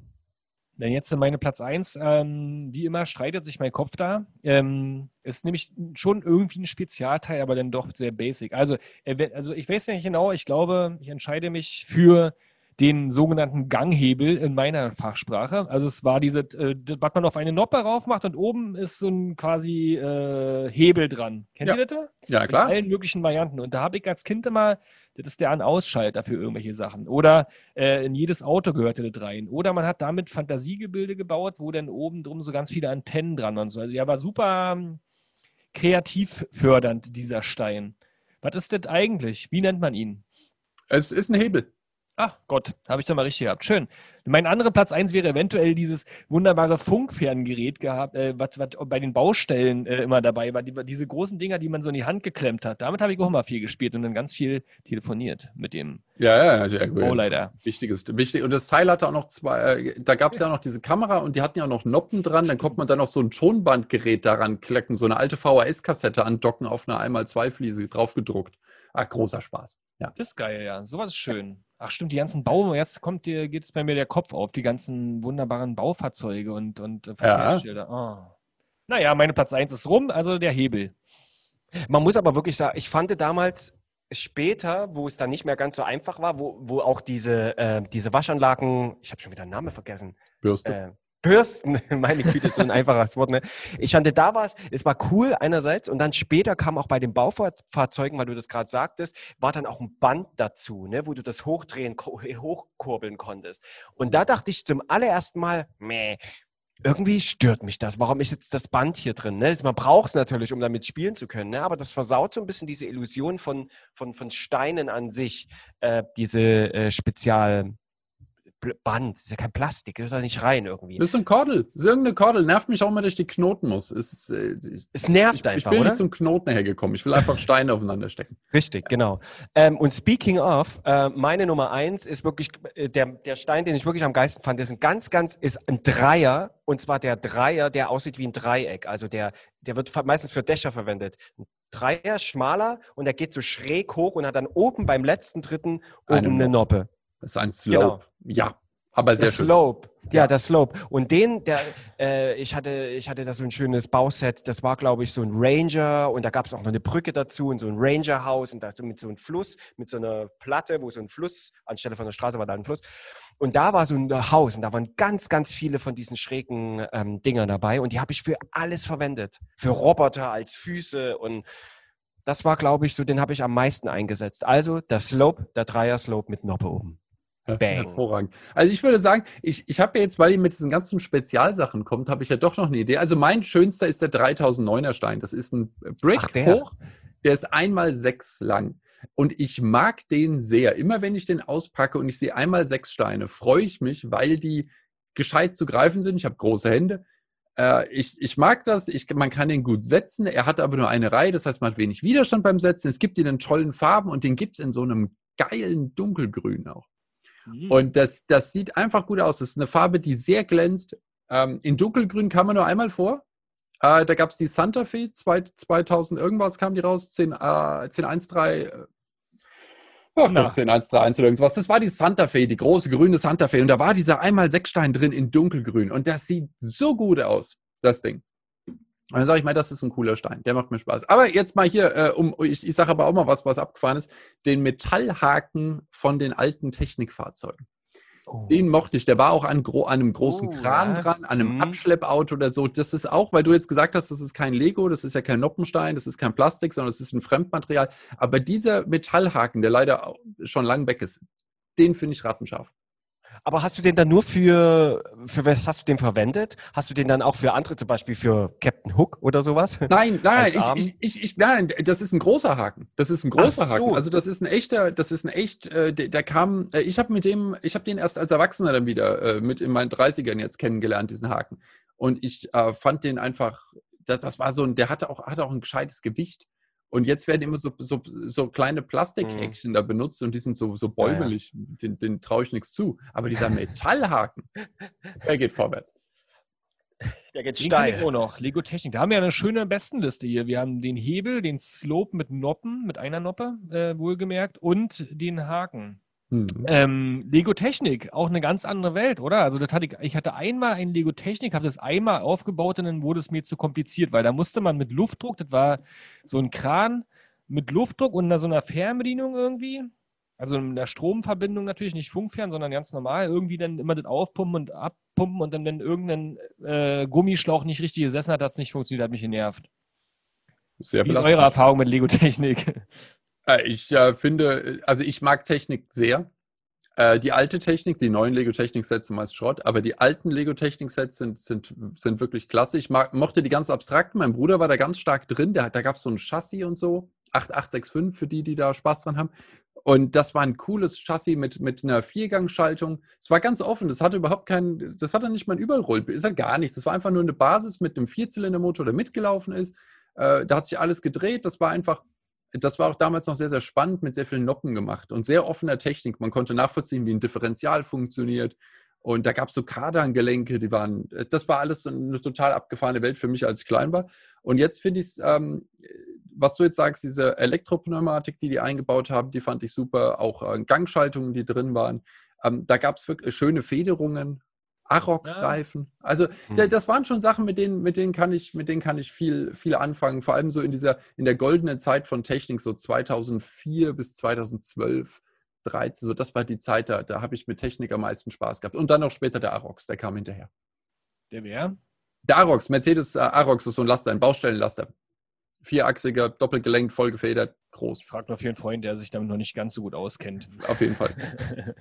Dann jetzt in meine Platz 1. Ähm, wie immer streitet sich mein Kopf da. Ähm, ist nämlich schon irgendwie ein Spezialteil, aber dann doch sehr basic. Also, also ich weiß nicht genau, ich glaube, ich entscheide mich für den sogenannten Ganghebel in meiner Fachsprache. Also es war diese, äh, was man auf eine Noppe rauf macht und oben ist so ein quasi äh, Hebel dran. Kennt
Ja.
ihr das?
Ja,
In
klar.
allen möglichen Varianten. Und da habe ich als Kind immer, das ist der An-Ausschalter für irgendwelche Sachen. Oder äh, in jedes Auto gehörte das rein. Oder man hat damit Fantasiegebilde gebaut, wo dann oben drum so ganz viele Antennen dran waren. und So. Also der war super ähm, kreativ fördernd, dieser Stein. Was ist das eigentlich? Wie nennt man ihn?
Es ist ein Hebel.
Ach Gott, habe ich da mal richtig gehabt. Schön. Mein anderer Platz 1 wäre eventuell dieses wunderbare Funkferngerät gehabt, äh, was, bei den Baustellen äh, immer dabei war. Die, diese großen Dinger, die man so in die Hand geklemmt hat. Damit habe ich auch mal viel gespielt und dann ganz viel telefoniert mit dem
Ja, ja, ja. gut.
Bauleiter.
Wichtiges, wichtig. Und das Teil hatte auch noch zwei, äh, da gab es ja auch noch diese Kamera und die hatten ja auch noch Noppen dran. Dann konnte man dann noch so ein Tonbandgerät daran klecken, so eine alte VHS-Kassette andocken auf einer 1x2-Fliese draufgedruckt. Ach, großer Spaß. Ja.
Das ist geil, ja. Sowas ist schön. Ach stimmt, die ganzen Bau, jetzt kommt dir, geht es bei mir der Kopf auf, die ganzen wunderbaren Baufahrzeuge und, und äh, Verkehrsschilder. Oh. Naja, meine Platz 1 ist rum, also der Hebel.
Man muss aber wirklich sagen, ich fand damals später, wo es dann nicht mehr ganz so einfach war, wo, wo auch diese, äh, diese Waschanlagen, ich habe schon wieder den Namen vergessen,
Bürste.
äh, Bürsten, <laughs> meine Güte, so ein einfaches Wort. Ne? Ich fand, da war es, es war cool einerseits und dann später kam auch bei den Baufahrzeugen, weil du das gerade sagtest, war dann auch ein Band dazu, ne, wo du das hochdrehen, ko- hochkurbeln konntest. Und da dachte ich zum allerersten Mal, meh, irgendwie stört mich das. Warum ist jetzt das Band hier drin? Ne? Man braucht es natürlich, um damit spielen zu können, ne? aber das versaut so ein bisschen diese Illusion von, von, von Steinen an sich, äh, diese äh, Spezial. Band, das ist ja kein Plastik, gehört da nicht rein irgendwie.
Das ist ein Kordel. Das ist irgendeine Kordel. Nervt mich auch immer, dass ich die knoten muss. Es, äh,
es nervt
ich,
einfach,
Ich bin
oder?
nicht zum Knoten hergekommen. Ich will einfach Steine aufeinander stecken.
Richtig, genau. Ähm, und speaking of, äh, meine Nummer eins ist wirklich äh, der, der Stein, den ich wirklich am geilsten fand, ist ein ganz, ganz, ist ein Dreier. Und zwar der Dreier, der aussieht wie ein Dreieck. Also der, der wird meistens für Dächer verwendet. Ein Dreier, schmaler und der geht so schräg hoch und hat dann oben beim letzten dritten oben
Eine
eine Noppe.
Das ist ein Slope. Ja, aber sehr
Der
schön.
Slope. Ja,
Ja.
der Slope. Und den, der, äh, ich hatte, ich hatte da so ein schönes Bauset. Das war, glaube ich, so ein Ranger und da gab es auch noch eine Brücke dazu und so ein Ranger-Haus und dazu mit so einem Fluss, mit so einer Platte, wo so ein Fluss, anstelle von der Straße war da ein Fluss. Und da war so ein Haus und da waren ganz, ganz viele von diesen schrägen ähm, Dingern dabei und die habe ich für alles verwendet. Für Roboter als Füße und das war, glaube ich, so, den habe ich am meisten eingesetzt. Also der Slope, der Dreier-Slope mit Noppe oben. Bang.
Hervorragend. Also ich würde sagen, ich, ich habe ja jetzt, weil ihr mit diesen ganzen Spezialsachen kommt, habe ich ja doch noch eine Idee. Also mein schönster ist der 3009er Stein. Das ist ein Brick
Ach, der.
hoch. Der ist einmal sechs lang. Und ich mag den sehr. Immer wenn ich den auspacke und ich sehe einmal sechs Steine, freue ich mich, weil die gescheit zu greifen sind. Ich habe große Hände. Äh, ich, ich mag das. Ich, man kann den gut setzen. Er hat aber nur eine Reihe. Das heißt, man hat wenig Widerstand beim Setzen. Es gibt ihn in tollen Farben und den gibt es in so einem geilen Dunkelgrün auch.
Mhm.
Und das, das sieht einfach gut aus. Das ist eine Farbe, die sehr glänzt. Ähm, in dunkelgrün kam man nur einmal vor. Äh, da gab es die Santa Fe, zwei, 2000 irgendwas kam die raus, 10, äh, 1013. Äh, Ach
Na.
Gott, 1013 oder irgendwas. Das war die Santa Fe, die große grüne Santa Fe. Und da war dieser einmal Sechsstein drin in dunkelgrün. Und das sieht so gut aus, das Ding. Und dann sage ich mal, das ist ein cooler Stein. Der macht mir Spaß. Aber jetzt mal hier, äh, um, ich, ich sage aber auch mal was, was abgefahren ist. Den Metallhaken von den alten Technikfahrzeugen.
Oh.
Den mochte ich. Der war auch an, gro an einem großen
Oh,
Kran
ja.
dran, an einem
Mhm.
Abschleppauto oder so. Das ist auch, weil du jetzt gesagt hast, das ist kein Lego, das ist ja kein Noppenstein, das ist kein Plastik, sondern es ist ein Fremdmaterial. Aber dieser Metallhaken, der leider schon lang weg ist, den finde ich rattenscharf.
Aber hast du den dann nur für, für was hast du den verwendet? Hast du den dann auch für andere, zum Beispiel für Captain Hook oder sowas? <laughs>
Nein, nein, ich, ich, ich, ich, nein, das ist ein großer Haken. Das ist ein großer
so.
Haken. Also das ist ein echter, das ist ein echt, äh, der, der kam, äh, ich habe mit dem, ich habe den erst als Erwachsener dann wieder äh, mit in meinen 30ern jetzt kennengelernt, diesen Haken. Und ich äh, fand den einfach, das, das war so ein, der hatte auch, hatte auch ein gescheites Gewicht. Und jetzt werden immer so, so, so kleine Plastikhäkchen da benutzt und die sind so, so
Mhm. Ja, ja.
bäumelig. Den, den traue ich nichts zu. Aber dieser <laughs> Metallhaken, der geht vorwärts.
Der geht
Den ich auch noch. Lego Technik. Da haben wir ja eine schöne Bestenliste hier. Wir haben den Hebel, den Slope mit Noppen, mit einer Noppe, äh, wohlgemerkt, und den Haken.
Hm.
Ähm, Lego Technik, auch eine ganz andere Welt, oder? Also das hatte ich, ich hatte einmal ein Lego Technik, habe das einmal aufgebaut und dann wurde es mir zu kompliziert, weil da musste man mit Luftdruck, das war so ein Kran mit Luftdruck und so einer Fernbedienung irgendwie, also in der Stromverbindung natürlich, nicht Funkfern, sondern ganz normal, irgendwie dann immer das aufpumpen und abpumpen und dann, wenn irgendein äh, Gummischlauch nicht richtig gesessen hat, hat es nicht funktioniert, hat mich genervt.
Sehr
Wie ist
belastend.
eure Erfahrung mit Lego Technik?
Äh, Ich äh, finde, also ich mag Technik sehr. Äh, die alte Technik, die neuen Lego-Technik-Sets sind meist Schrott, aber die alten Lego-Technik-Sets sind, sind, sind wirklich klasse. Ich mag, mochte die ganz abstrakten. Mein Bruder war da ganz stark drin. Der, hat- da gab es so ein Chassis und so. 8865 für die, die da Spaß dran haben. Und das war ein cooles Chassis mit, mit einer Viergangschaltung. Es war ganz offen. Das hatte überhaupt keinen, das hatte nicht mal ein Überrollbild. Ist halt gar nichts. Das war einfach nur eine Basis mit einem Vierzylindermotor, der mitgelaufen ist. Äh, da hat sich alles gedreht. Das war einfach, das war auch damals noch sehr, sehr spannend, mit sehr vielen Noppen gemacht und sehr offener Technik. Man konnte nachvollziehen, wie ein Differential funktioniert. Und da gab es so Kardangelenke, die waren, das war alles eine total abgefahrene Welt für mich, als ich klein war. Und jetzt finde ich es, ähm, was du jetzt sagst, diese Elektropneumatik, die die eingebaut haben, die fand ich super. Auch äh, Gangschaltungen, die drin waren. Ähm, da gab es wirklich schöne Federungen, Arox-Reifen. Also
Hm.
das waren schon Sachen, mit denen, mit denen kann ich, mit denen kann ich viel, viel anfangen. Vor allem so in dieser, in der goldenen Zeit von Technik, so 2004 bis 2012, 13, so das war die Zeit, da, da habe ich mit Technik am meisten Spaß gehabt. Und dann noch später der Arox, der kam hinterher.
Der wer?
Der Arox, Mercedes äh, Arox ist so ein Laster, ein Baustellenlaster. Vierachsiger, doppelgelenkt, voll gefedert, groß.
Ich frage noch für einen Freund, der sich damit noch nicht ganz so gut auskennt.
Auf jeden Fall. <laughs>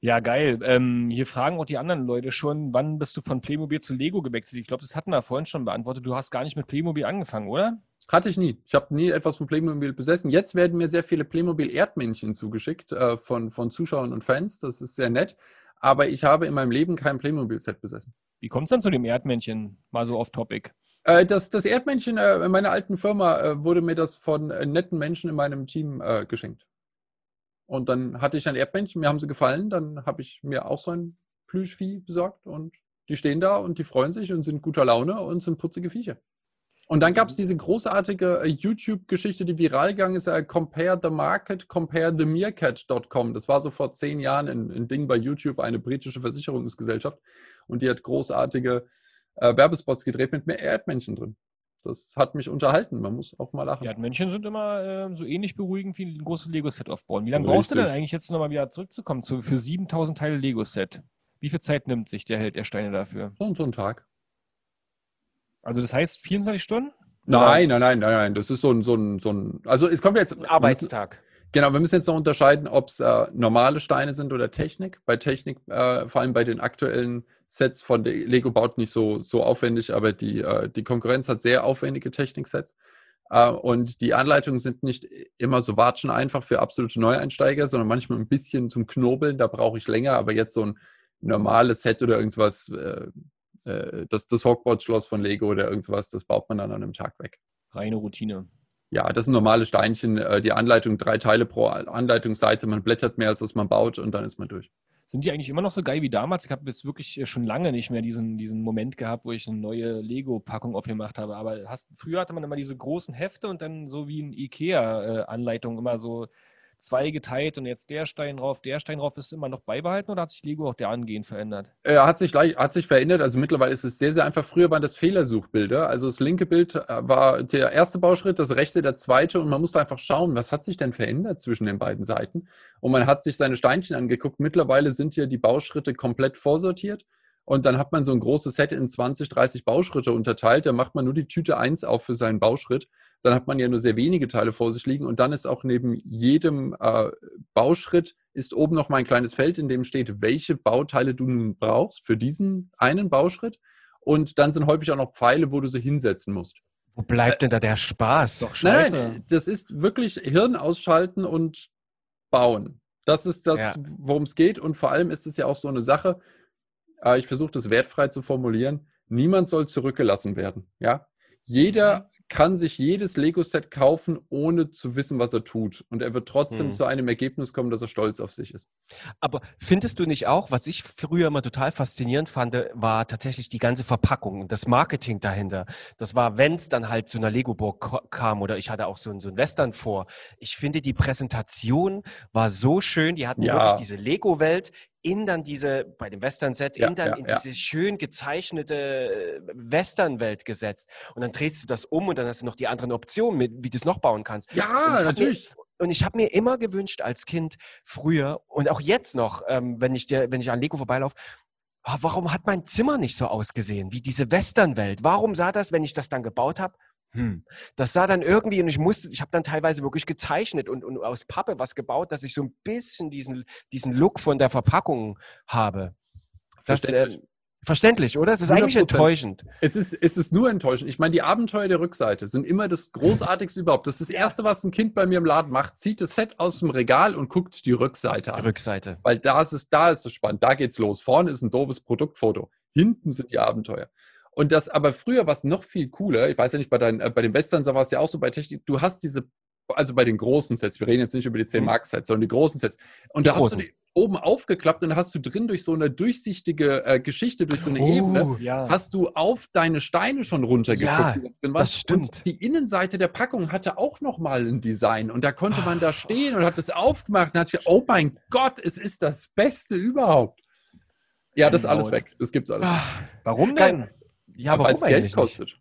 Ja, geil. Ähm, hier fragen auch die anderen Leute schon, wann bist du von Playmobil zu Lego gewechselt? Ich glaube, das hatten wir vorhin schon beantwortet. Du hast gar nicht mit Playmobil angefangen, oder?
Hatte ich nie. Ich habe nie etwas von Playmobil besessen. Jetzt werden mir sehr viele Playmobil-Erdmännchen zugeschickt äh, von, von Zuschauern und Fans. Das ist sehr nett. Aber ich habe in meinem Leben kein Playmobil-Set besessen.
Wie kommt es dann zu dem Erdmännchen? Mal so off-topic.
Äh, das, das Erdmännchen äh, in meiner alten Firma äh, wurde mir das von netten Menschen in meinem Team geschenkt. Und dann hatte ich ein Erdmännchen, mir haben sie gefallen. Dann habe ich mir auch so ein Plüschvieh besorgt und die stehen da und die freuen sich und sind guter Laune und sind putzige Viecher. Und dann gab es diese großartige äh, YouTube-Geschichte, die viral gegangen ist, äh, Compare the Market, compare the Meerkat.com. Das war so vor zehn Jahren ein, ein, Ding bei YouTube, eine britische Versicherungsgesellschaft. Und die hat großartige äh, Werbespots gedreht mit mehr Erdmännchen drin. Das hat mich unterhalten. Man muss auch mal lachen.
Erdmännchen sind immer äh, so ähnlich beruhigend wie ein großes Lego-Set aufbauen. Wie lange brauchst du denn eigentlich jetzt nochmal wieder zurückzukommen zu, für 7000 Teile Lego-Set? Wie viel Zeit nimmt sich der Held der Steine dafür?
So und so ein Tag.
Also das heißt 24 Stunden?
Nein, nein, nein, nein, nein. Das ist so ein, so ein, so ein also es kommt jetzt.
Ein Arbeitstag.
Genau, wir müssen jetzt noch unterscheiden, ob es äh, normale Steine sind oder Technik. Bei Technik, äh, vor allem bei den aktuellen Sets von Lego baut nicht so, so aufwendig, aber die, äh, die Konkurrenz hat sehr aufwendige Techniksets. Äh, und die Anleitungen sind nicht immer so watschen einfach für absolute Neueinsteiger, sondern manchmal ein bisschen zum Knobeln. Da brauche ich länger, aber jetzt so ein normales Set oder irgendwas äh, äh, das, das Hogwarts-Schloss von Lego oder irgendwas, das baut man dann an einem Tag weg.
Reine Routine.
Ja, das sind normale Steinchen. Äh, die Anleitung, drei Teile pro Anleitungsseite. Man blättert mehr, als dass man baut und dann ist man durch.
Sind die eigentlich immer noch so geil wie damals? Ich habe jetzt wirklich äh, schon lange nicht mehr diesen, diesen Moment gehabt, wo ich eine neue Lego-Packung aufgemacht habe. Aber hast, früher hatte man immer diese großen Hefte und dann so wie in Ikea-Anleitung immer so zwei geteilt und jetzt der Stein drauf, der Stein drauf, ist immer noch beibehalten oder hat sich Lego auch der angehend verändert?
Er äh, hat sich, hat sich verändert. Also mittlerweile ist es sehr, sehr einfach. Früher waren das Fehlersuchbilder. Also das linke Bild äh, war der erste Bauschritt, das rechte der zweite und man musste einfach schauen, was hat sich denn verändert zwischen den beiden Seiten. Und man hat sich seine Steinchen angeguckt. Mittlerweile sind hier die Bauschritte komplett vorsortiert. Und dann hat man so ein großes Set in 20, 30 Bauschritte unterteilt. Da macht man nur die Tüte 1 auf für seinen Bauschritt. Dann hat man ja nur sehr wenige Teile vor sich liegen. Und dann ist auch neben jedem äh, Bauschritt ist oben noch mal ein kleines Feld, in dem steht, welche Bauteile du nun brauchst für diesen einen Bauschritt. Und dann sind häufig auch noch Pfeile, wo du sie hinsetzen musst.
Wo bleibt denn da der Spaß?
Doch scheiße. Nein, das ist wirklich Hirn ausschalten und bauen. Das ist das, ja. worum es geht. Und vor allem ist es ja auch so eine Sache, äh, ich versuche das wertfrei zu formulieren, niemand soll zurückgelassen werden. Ja? Jeder mhm. kann sich jedes Lego-Set kaufen, ohne zu wissen, was er tut. Und er wird trotzdem hm. zu einem Ergebnis kommen, dass er stolz auf sich ist.
Aber findest du nicht auch, was ich früher immer total faszinierend fand, war tatsächlich die ganze Verpackung und das Marketing dahinter. Das war, wenn es dann halt zu einer Lego-Burg kam oder ich hatte auch so, so ein Western vor. Ich finde, die Präsentation war so schön. Die hatten ja. wirklich diese Lego-Welt in dann diese, bei dem Western-Set, ja, in dann ja, in ja. diese schön gezeichnete äh, Western-Welt gesetzt. Und dann drehst du das um und dann hast du noch die anderen Optionen, mit, wie du es noch bauen kannst.
Ja, natürlich.
Mir, und ich habe mir immer gewünscht als Kind früher und auch jetzt noch, ähm, wenn, ich dir, wenn ich an Lego vorbeilaufe, ah, warum hat mein Zimmer nicht so ausgesehen wie diese Western-Welt? Warum sah das, wenn ich das dann gebaut habe, hm. Das sah dann irgendwie, und ich musste, ich habe dann teilweise wirklich gezeichnet und, und aus Pappe was gebaut, dass ich so ein bisschen diesen, diesen Look von der Verpackung habe. Das, verständlich. Äh, verständlich, oder? Es ist 100%. eigentlich enttäuschend.
Es ist, es ist nur enttäuschend. Ich meine, die Abenteuer der Rückseite sind immer das Großartigste überhaupt. Das ist das Erste, was ein Kind bei mir im Laden macht. Zieht das Set aus dem Regal und guckt die Rückseite an.
Rückseite.
Weil da ist es, da ist es spannend. Da geht's los. Vorne ist ein doofes Produktfoto. Hinten sind die Abenteuer. Und das aber früher war es noch viel cooler. Ich weiß ja nicht, bei, deinen, äh, bei den Westerns war es ja auch so bei Technik. Du hast diese, also bei den großen Sets, wir reden jetzt nicht über die 10 mhm. Mark Sets, sondern die großen Sets. Und die da großen. hast du die oben aufgeklappt und da hast du drin durch so eine durchsichtige äh, Geschichte, durch so eine oh, Ebene, ja. hast du auf deine Steine schon runtergeguckt.
Ja, das stimmt.
Und die Innenseite der Packung hatte auch nochmal ein Design und da konnte man da stehen und hat es aufgemacht und hat gedacht, oh mein Gott, es ist das Beste überhaupt. Ja, das ist alles weg. Das gibt's alles. Ah,
warum denn?
Ja, aber weil es Geld kostet.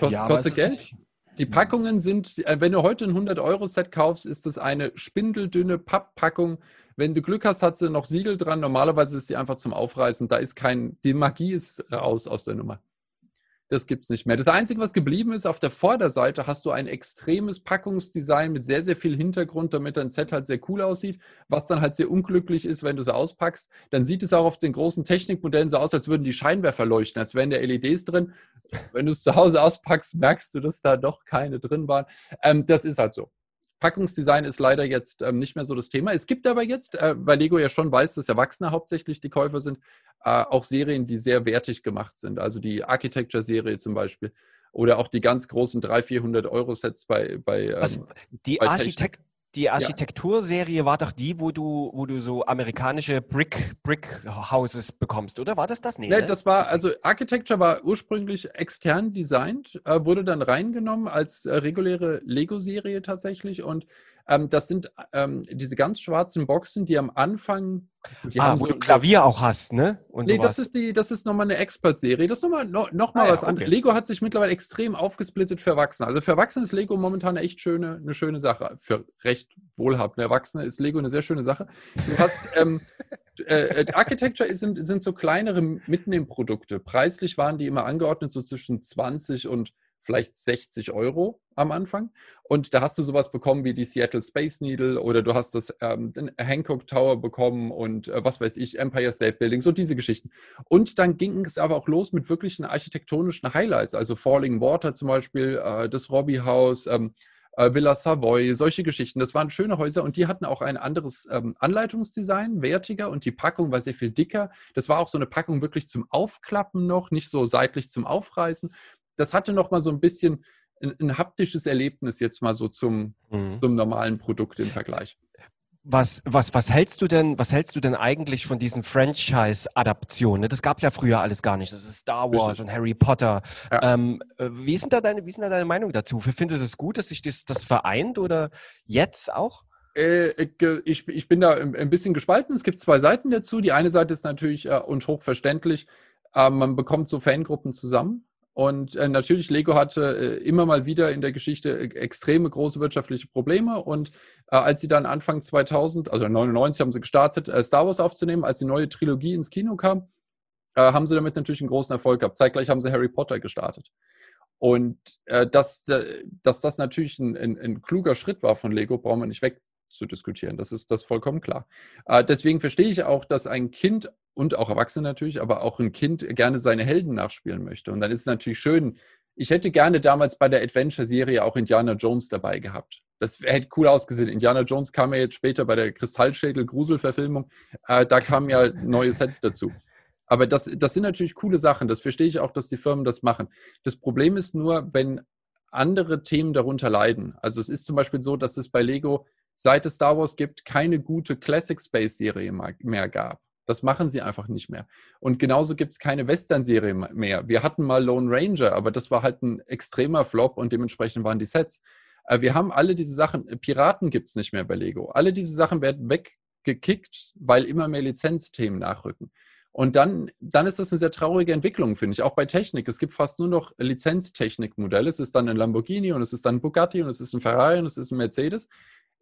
Kost, ja, kostet Geld. Die Packungen sind, wenn du heute ein 100-Euro-Set kaufst, ist das eine spindeldünne Papppackung. Wenn du Glück hast, hat sie noch Siegel dran. Normalerweise ist die einfach zum Aufreißen. Da ist kein, die Magie ist raus aus der Nummer. Das gibt es nicht mehr. Das Einzige, was geblieben ist, auf der Vorderseite hast du ein extremes Packungsdesign mit sehr, sehr viel Hintergrund, damit dein Set halt sehr cool aussieht, was dann halt sehr unglücklich ist, wenn du es auspackst. Dann sieht es auch auf den großen Technikmodellen so aus, als würden die Scheinwerfer leuchten, als wären da LEDs drin. Wenn du es zu Hause auspackst, merkst du, dass da doch keine drin waren. Ähm, das ist halt so. Packungsdesign ist leider jetzt ähm, nicht mehr so das Thema. Es gibt aber jetzt, äh, weil Lego ja schon weiß, dass Erwachsene hauptsächlich die Käufer sind, äh, auch Serien, die sehr wertig gemacht sind. Also die Architecture-Serie zum Beispiel. Oder auch die ganz großen 300, 400 Euro Sets bei. bei ähm,
Was, die
bei
Architekt, die Architekturserie war doch die, wo du, wo du so amerikanische Brick, Brick Houses bekommst, oder? War das das? Nee,
Ne,
ne?
das war, also Architecture war ursprünglich extern designt, äh, wurde dann reingenommen als äh, reguläre Lego-Serie tatsächlich. Und ähm, das sind ähm, diese ganz schwarzen Boxen, die am Anfang.
Ah, wo
so-
du Klavier auch hast, ne? Und
Nee,
sowas.
das ist die, das ist nochmal eine Expert-Serie. Das ist nochmal noch, noch mal
Ah ja,
was anderes.
okay.
Lego hat sich mittlerweile extrem aufgesplittet für Erwachsene. Also für Erwachsene ist Lego momentan eine echt schöne, eine schöne Sache. Für recht wohlhabende Erwachsene ist Lego eine sehr schöne Sache. Du hast ähm, äh, äh, Architecture sind, sind so kleinere Mitnehmprodukte. Preislich waren die immer angeordnet so zwischen 20 und vielleicht 60 Euro am Anfang. Und da hast du sowas bekommen wie die Seattle Space Needle oder du hast das ähm, Hancock Tower bekommen und äh, was weiß ich, Empire State Building, so diese Geschichten. Und dann ging es aber auch los mit wirklichen architektonischen Highlights, also Falling Water zum Beispiel, äh, das Robbie House, ähm, äh, Villa Savoy, solche Geschichten. Das waren schöne Häuser und die hatten auch ein anderes ähm, Anleitungsdesign, wertiger und die Packung war sehr viel dicker. Das war auch so eine Packung wirklich zum Aufklappen noch, nicht so seitlich zum Aufreißen. Das hatte noch mal so ein bisschen ein, ein haptisches Erlebnis jetzt mal so zum,
Mhm.
zum normalen Produkt im Vergleich.
Was, was, was hältst du denn, was hältst du denn eigentlich von diesen Franchise-Adaptionen? ne? Das gab es ja früher alles gar nicht. Das ist Star Wars
Richtig.
und Harry Potter.
Ja.
Ähm, äh, wie, ist denn da deine, wie ist da deine Meinung dazu? Findest du es gut, dass sich das, das vereint oder jetzt auch?
Äh, ich, ich bin da ein bisschen gespalten. Es gibt zwei Seiten dazu. Die eine Seite ist natürlich äh, und hochverständlich. Äh, man bekommt so Fangruppen zusammen. Und äh, natürlich, Lego hatte äh, immer mal wieder in der Geschichte äh, extreme große wirtschaftliche Probleme. Und äh, als sie dann Anfang 2000, also 99 haben sie gestartet, äh, Star Wars aufzunehmen, als die neue Trilogie ins Kino kam, äh, haben sie damit natürlich einen großen Erfolg gehabt. Zeitgleich haben sie Harry Potter gestartet. Und dass, dass das natürlich ein, ein, ein kluger Schritt war von Lego, brauchen wir nicht wegzudiskutieren. Das ist das vollkommen klar. Äh, deswegen verstehe ich auch, dass ein Kind und auch Erwachsene natürlich, aber auch ein Kind gerne seine Helden nachspielen möchte. Und dann ist es natürlich schön. Ich hätte gerne damals bei der Adventure-Serie auch Indiana Jones dabei gehabt. Das hätte cool ausgesehen. Indiana Jones kam ja jetzt später bei der Kristallschädel-Grusel-Verfilmung. Äh, da kamen ja neue Sets dazu. Aber das, das sind natürlich coole Sachen. Das verstehe ich auch, dass die Firmen das machen. Das Problem ist nur, wenn andere Themen darunter leiden. Also es ist zum Beispiel so, dass es bei Lego, seit es Star Wars gibt, keine gute Classic Space Serie mehr gab. Das machen sie einfach nicht mehr. Und genauso gibt es keine Western-Serie mehr. Wir hatten mal Lone Ranger, aber das war halt ein extremer Flop und dementsprechend waren die Sets. Äh, Wir haben alle diese Sachen, äh, Piraten gibt es nicht mehr bei Lego. Alle diese Sachen werden weggekickt, weil immer mehr Lizenzthemen nachrücken. Und dann, dann ist das eine sehr traurige Entwicklung, finde ich. Auch bei Technik. Es gibt fast nur noch Lizenztechnikmodelle. Es ist dann ein Lamborghini und es ist dann ein Bugatti und es ist ein Ferrari und es ist ein Mercedes.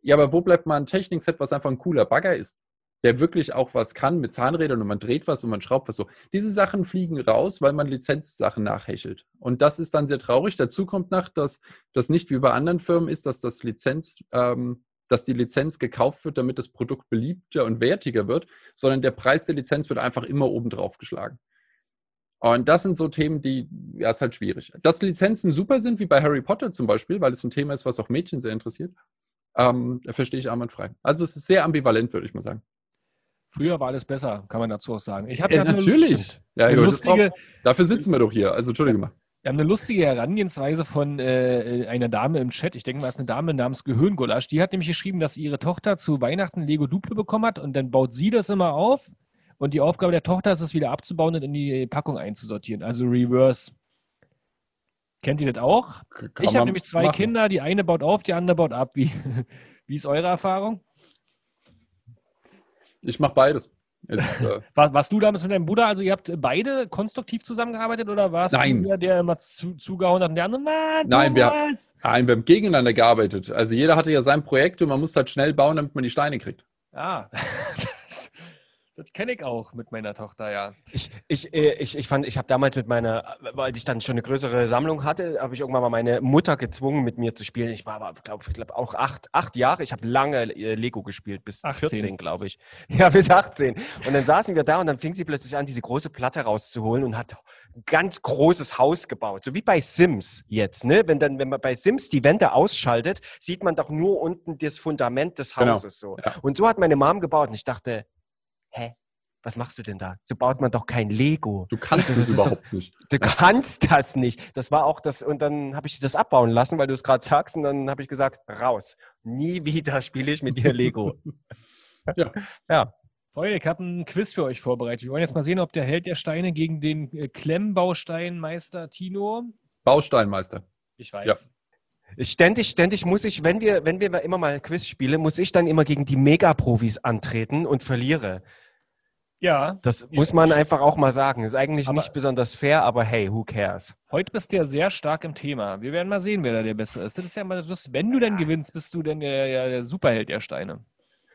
Ja, aber wo bleibt mal ein Technikset, was einfach ein cooler Bagger ist? Der wirklich auch was kann mit Zahnrädern und man dreht was und man schraubt was so. Diese Sachen fliegen raus, weil man Lizenzsachen nachhechelt. Und das ist dann sehr traurig. Dazu kommt noch, dass das nicht wie bei anderen Firmen ist, dass das Lizenz, ähm, dass die Lizenz gekauft wird, damit das Produkt beliebter und wertiger wird, sondern der Preis der Lizenz wird einfach immer oben drauf geschlagen. Und das sind so Themen, die, ja, ist halt schwierig. Dass Lizenzen super sind, wie bei Harry Potter zum Beispiel, weil es ein Thema ist, was auch Mädchen sehr interessiert, ähm, verstehe ich einwandfrei. Also es ist sehr ambivalent, würde ich mal sagen.
Früher war alles besser, kann man dazu auch sagen. Ich habe
Ja, natürlich. Ja,
Eine lustige,
braucht- dafür sitzen wir doch hier. Also entschuldige mal.
Wir haben eine lustige Herangehensweise von äh, einer Dame im Chat. Ich denke mal, es ist eine Dame namens Gehirngulasch. Die hat nämlich geschrieben, dass ihre Tochter zu Weihnachten Lego Duplo bekommen hat und dann baut sie das immer auf. Und die Aufgabe der Tochter ist es wieder abzubauen und in die Packung einzusortieren. Also Reverse. Kennt ihr das auch?
Kann
ich habe nämlich zwei
machen.
Kinder. Die eine baut auf, die andere baut ab. Wie, <laughs> wie ist eure Erfahrung?
Ich mache beides. Es, <laughs> äh,
War, warst du damals mit deinem Bruder? Also ihr habt beide konstruktiv zusammengearbeitet oder warst
Nein.
du der, der immer zu, zugehauen hat und der andere, Mann,
Nein, wir-
Thomas!
nein, wir haben gegeneinander gearbeitet. Also jeder hatte ja sein Projekt und man muss halt schnell bauen, damit man die Steine kriegt.
Ah, <laughs> das, kenne ich auch mit meiner Tochter, ja.
Ich, ich, äh, ich, ich fand, ich habe damals mit meiner, weil ich dann schon eine größere Sammlung hatte, habe ich irgendwann mal meine Mutter gezwungen, mit mir zu spielen. Ich war aber, glaube ich, glaub, auch acht, acht Jahre. Ich habe lange äh, Lego gespielt, bis
18.
14, glaube ich. <laughs> Ja, bis 18. Und dann saßen wir da und dann fing sie plötzlich an, diese große Platte rauszuholen und hat ein ganz großes Haus gebaut. So wie bei Sims jetzt, ne? Wenn dann, wenn man bei Sims die Wände ausschaltet, sieht man doch nur unten das Fundament des
Genau.
Hauses so.
Ja.
Und so hat meine Mom gebaut und ich dachte, hä? Was machst du denn da? So baut man doch kein Lego.
Du kannst
Das
es
ist doch-
überhaupt nicht.
Du kannst das nicht. Das war auch das, und dann habe ich das abbauen lassen, weil du es gerade sagst, und dann habe ich gesagt, raus. Nie wieder spiele ich mit dir Lego. <laughs>
Ja.
Ja.
Freunde, ich habe ein Quiz für euch vorbereitet. Wir wollen jetzt mal sehen, ob der Held der Steine gegen den äh, Klemmbausteinmeister Tino.
Bausteinmeister.
Ich weiß.
Ja.
Ständig, ständig muss ich, wenn wir, wenn wir immer mal Quiz spielen, muss ich dann immer gegen die Megaprofis antreten und verliere.
Ja,
Das muss man einfach auch mal sagen. Ist eigentlich
Aber-
nicht besonders fair, aber hey, who cares?
heute bist du ja sehr stark im Thema. Wir werden mal sehen, wer da der Bessere ist. Das ist ja mal lustig. Wenn du denn gewinnst, bist du denn der, der, der Superheld der Steine.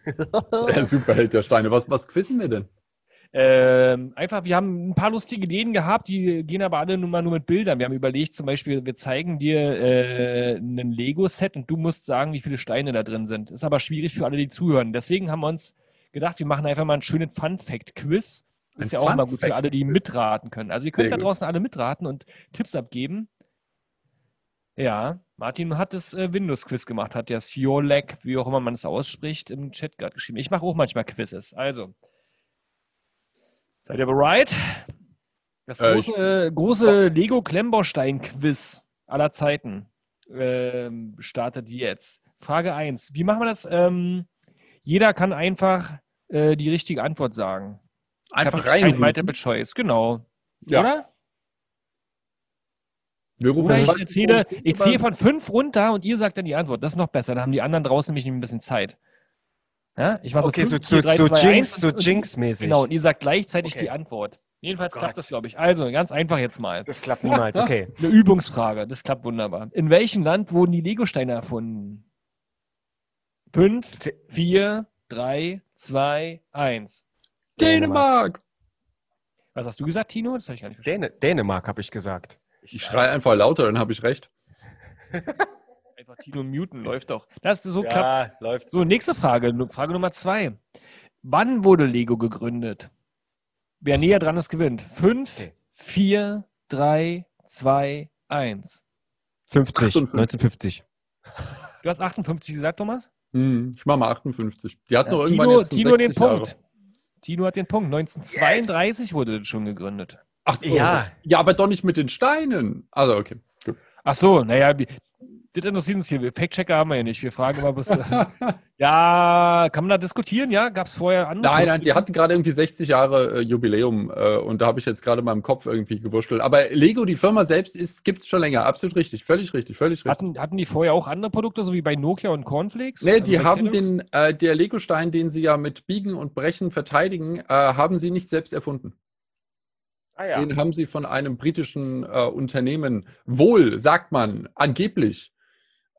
<laughs>
Der Superheld der Steine. Was, was quizzen wir denn?
Ähm, einfach, wir haben ein paar lustige Ideen gehabt, die gehen aber alle nun mal nur mit Bildern. Wir haben überlegt, zum Beispiel, wir zeigen dir äh, ein Lego-Set und du musst sagen, wie viele Steine da drin sind. Ist aber schwierig für alle, die zuhören. Deswegen haben wir uns gedacht, wir machen einfach mal einen schönen Fun-Fact-Quiz. Ist
Ein
ja auch mal gut für alle, die mitraten können. Also ihr könnt
Sehr
da draußen alle mitraten und Tipps abgeben. Ja, Martin hat das äh, Windows-Quiz gemacht, hat der Ciolek, wie auch immer man es ausspricht, im Chat gerade geschrieben. Ich mache auch manchmal Quizzes. Also, seid ihr bereit? Das
Äh, ich-
große, große Lego-Klemmbaustein-Quiz aller Zeiten ähm, startet jetzt. Frage 1. Wie machen wir das? Ähm, jeder kann einfach äh, die richtige Antwort sagen.
Einfach
kein
rein.
Multiple Choice, genau.
Ja.
Oder?
Wir rufen
Oder ich zähle von fünf runter und ihr sagt dann die Antwort. Das ist noch besser. Dann haben die anderen draußen nämlich ein bisschen Zeit. Ja? Ich mache
Okay, so,
fünf,
so,
vier, drei,
so Jinx, so Jinx-mäßig.
Genau, und ihr sagt gleichzeitig
Okay.
die Antwort. Jedenfalls
Oh
klappt das, glaube ich. Also, ganz einfach jetzt mal.
Das klappt niemals, <laughs> okay.
Eine Übungsfrage. Das klappt wunderbar. In welchem Land wurden die Legosteine erfunden? Fünf, vier, drei, zwei, eins.
Dänemark.
Was hast du gesagt, Tino? Das habe ich gar nicht verstanden.
Däne Dänemark, habe ich gesagt.
Ich schreie einfach lauter, dann habe ich recht. <laughs>
Einfach Tino muten, läuft doch. Das so klappt.
läuft.
So, nächste Frage. Frage Nummer zwei. Wann wurde Lego gegründet? Wer näher dran ist, gewinnt. Fünf,
Okay.
vier, drei, zwei, eins.
50,
58.
1950.
Du hast 58 gesagt, Thomas?
Hm, ich mache mal 58. Die hat
Ja,
noch irgendwann
Tino,
jetzt
Tino den
60 Jahre.
Punkt. Tino hat den Punkt. 1932 wurde das schon gegründet.
Ach, so.
Ja.
ja, aber doch nicht mit den Steinen. Also, okay. Gut.
Ach so, naja, wie- das interessiert uns hier. Wir- Fact-Checker haben wir ja nicht. Wir fragen immer, was. <laughs> ja, kann man da diskutieren? Ja, gab es vorher andere?
Nein, nein, die hatten gerade irgendwie 60 Jahre äh, Jubiläum äh, und da habe ich jetzt gerade mal im Kopf irgendwie gewurschtelt. Aber Lego, die Firma selbst, gibt es schon länger. Absolut richtig. Völlig richtig. Völlig richtig.
Hatten, hatten die vorher auch andere Produkte, so wie bei Nokia und Cornflakes?
Nee,
Also
die haben den, äh, der Lego-Stein, den sie ja mit Biegen und Brechen verteidigen, äh, haben sie nicht selbst erfunden.
Ah ja.
Den haben sie von einem britischen äh, Unternehmen, wohl, sagt man, angeblich.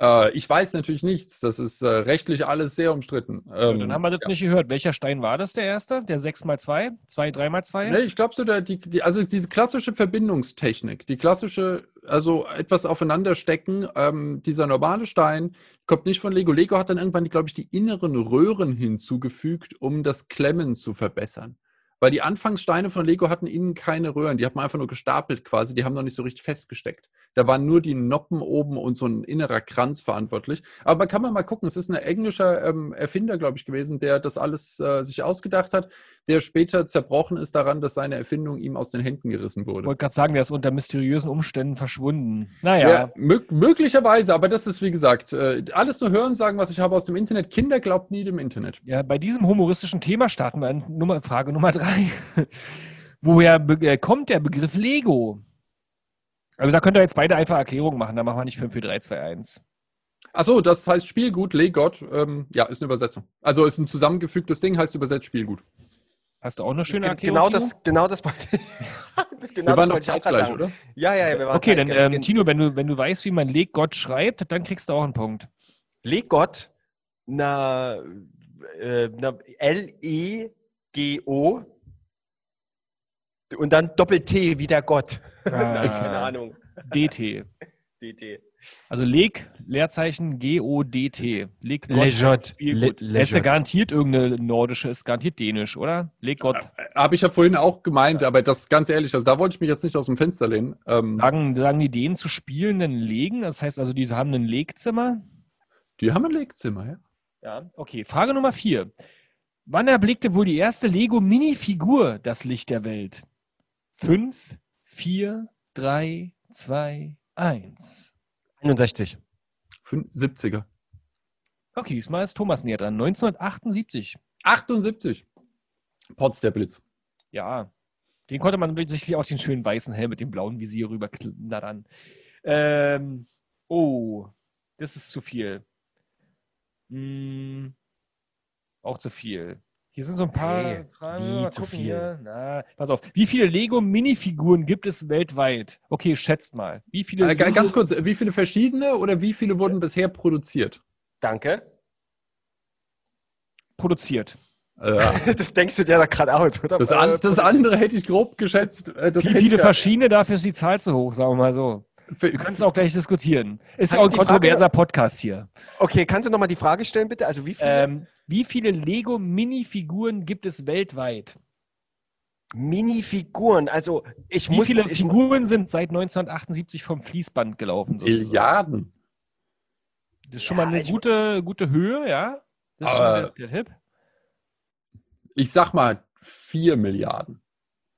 Äh, ich weiß natürlich nichts. Das ist äh, rechtlich alles sehr umstritten.
Ja,
Ähm,
dann haben wir das
ja.
nicht gehört. Welcher Stein war das, der erste? Der 6x2? 2, 3x2?
Nee, ich glaube so, der, die, die, also diese klassische Verbindungstechnik, die klassische, also etwas aufeinander stecken, ähm, dieser normale Stein kommt nicht von Lego. Lego hat dann irgendwann, glaube ich, die inneren Röhren hinzugefügt, um das Klemmen zu verbessern. Weil die Anfangssteine von Lego hatten innen keine Röhren, die hat man einfach nur gestapelt quasi, die haben noch nicht so richtig festgesteckt. Da waren nur die Noppen oben und so ein innerer Kranz verantwortlich. Aber kann man mal gucken, es ist ein englischer ähm, Erfinder, glaube ich, gewesen, der das alles äh, sich ausgedacht hat, der später zerbrochen ist daran, dass seine Erfindung ihm aus den Händen gerissen
Ich
wurde.
wollte gerade sagen, der ist unter mysteriösen Umständen verschwunden. Naja,
Ja, mög möglicherweise, aber das ist wie gesagt, äh, alles nur hören sagen, was ich habe aus dem Internet. Kinder glaubt nie dem Internet.
Ja, bei diesem humoristischen Thema starten wir an Nummer, Frage Nummer drei. <laughs> Woher be äh, kommt der Begriff Lego? Also da könnt ihr jetzt beide einfach Erklärungen machen, da machen wir nicht 5, 4, 3, 2, 1.
Achso, das heißt Spielgut, Legott, ähm, ja, ist eine Übersetzung. Also ist ein zusammengefügtes Ding, heißt übersetzt Spielgut.
Hast du auch eine schöne Erklärung?
Genau das, genau das, <laughs> das, genau
wir waren
das wollte ich auch gerade
zeitgleich,
sagen.
oder?
Ja, ja, ja, wir waren
Okay, dann ähm, Tino, wenn du, wenn du weißt, wie man Leg Gott schreibt, dann kriegst du auch einen Punkt.
Leg Gott, na, äh, na, L-E, G-O und dann Doppel-T wie der Gott.
Ah, <laughs>
Keine Ahnung.
DT. <laughs>
DT.
Also Leg, Leerzeichen G-O-D-T. Leg Gott. Spielgut.
Le-
Er ist ja garantiert irgendeine nordische, ist garantiert dänisch, oder? Leg Gott.
Habe ich ja vorhin auch gemeint, aber das ganz ehrlich, also da wollte ich mich jetzt nicht aus dem Fenster lehnen. Ähm,
Sagen, sagen die Dänen zu spielenden Legen? Das heißt also, die haben ein Legzimmer?
die haben ein Legzimmer, ja.
Ja. Okay, Frage Nummer vier. Wann erblickte wohl die erste Lego-Minifigur das Licht der Welt? Fünf, vier, drei, zwei, eins.
61.
Fün- 70er.
Okay, diesmal ist Thomas näher dran. 1978.
78. Potz der Blitz.
Ja, den konnte man sicherlich auch den schönen weißen Helm mit dem blauen Visier rüberknattern. Ähm, oh, das ist zu viel. Hm, auch zu viel. Hier sind so ein paar
Hey,
Fragen.
wie zu viel?
Hier. Na, pass auf. Wie viele Lego-Minifiguren gibt es weltweit? Okay, schätzt mal. Wie viele
Äh, ganz kurz, wie viele verschiedene oder wie viele wurden bisher produziert?
Danke.
produziert?
Äh, <laughs>
Das denkst du dir da gerade aus, oder?
das, an, das andere hätte ich grob geschätzt. Äh, das
Wie viele verschiedene, dafür ist die Zahl zu hoch, sagen wir mal so. Wir können es auch gleich diskutieren. Ist
Kannst
auch ein
die Frage-
kontroverser Podcast hier.
Okay, kannst du nochmal die Frage stellen, bitte? Also wie viele
Ähm, wie viele Lego-Minifiguren gibt es weltweit?
Minifiguren? Also ich
Wie
muss...
viele
ich,
Figuren sind seit 1978 vom Fließband gelaufen? sozusagen?
Milliarden.
Das ist schon mal
Ja,
eine
ich-
gute, gute Höhe, ja? Das ist
Aber-
mal der, der Tipp.
Ich sag mal 4 Milliarden.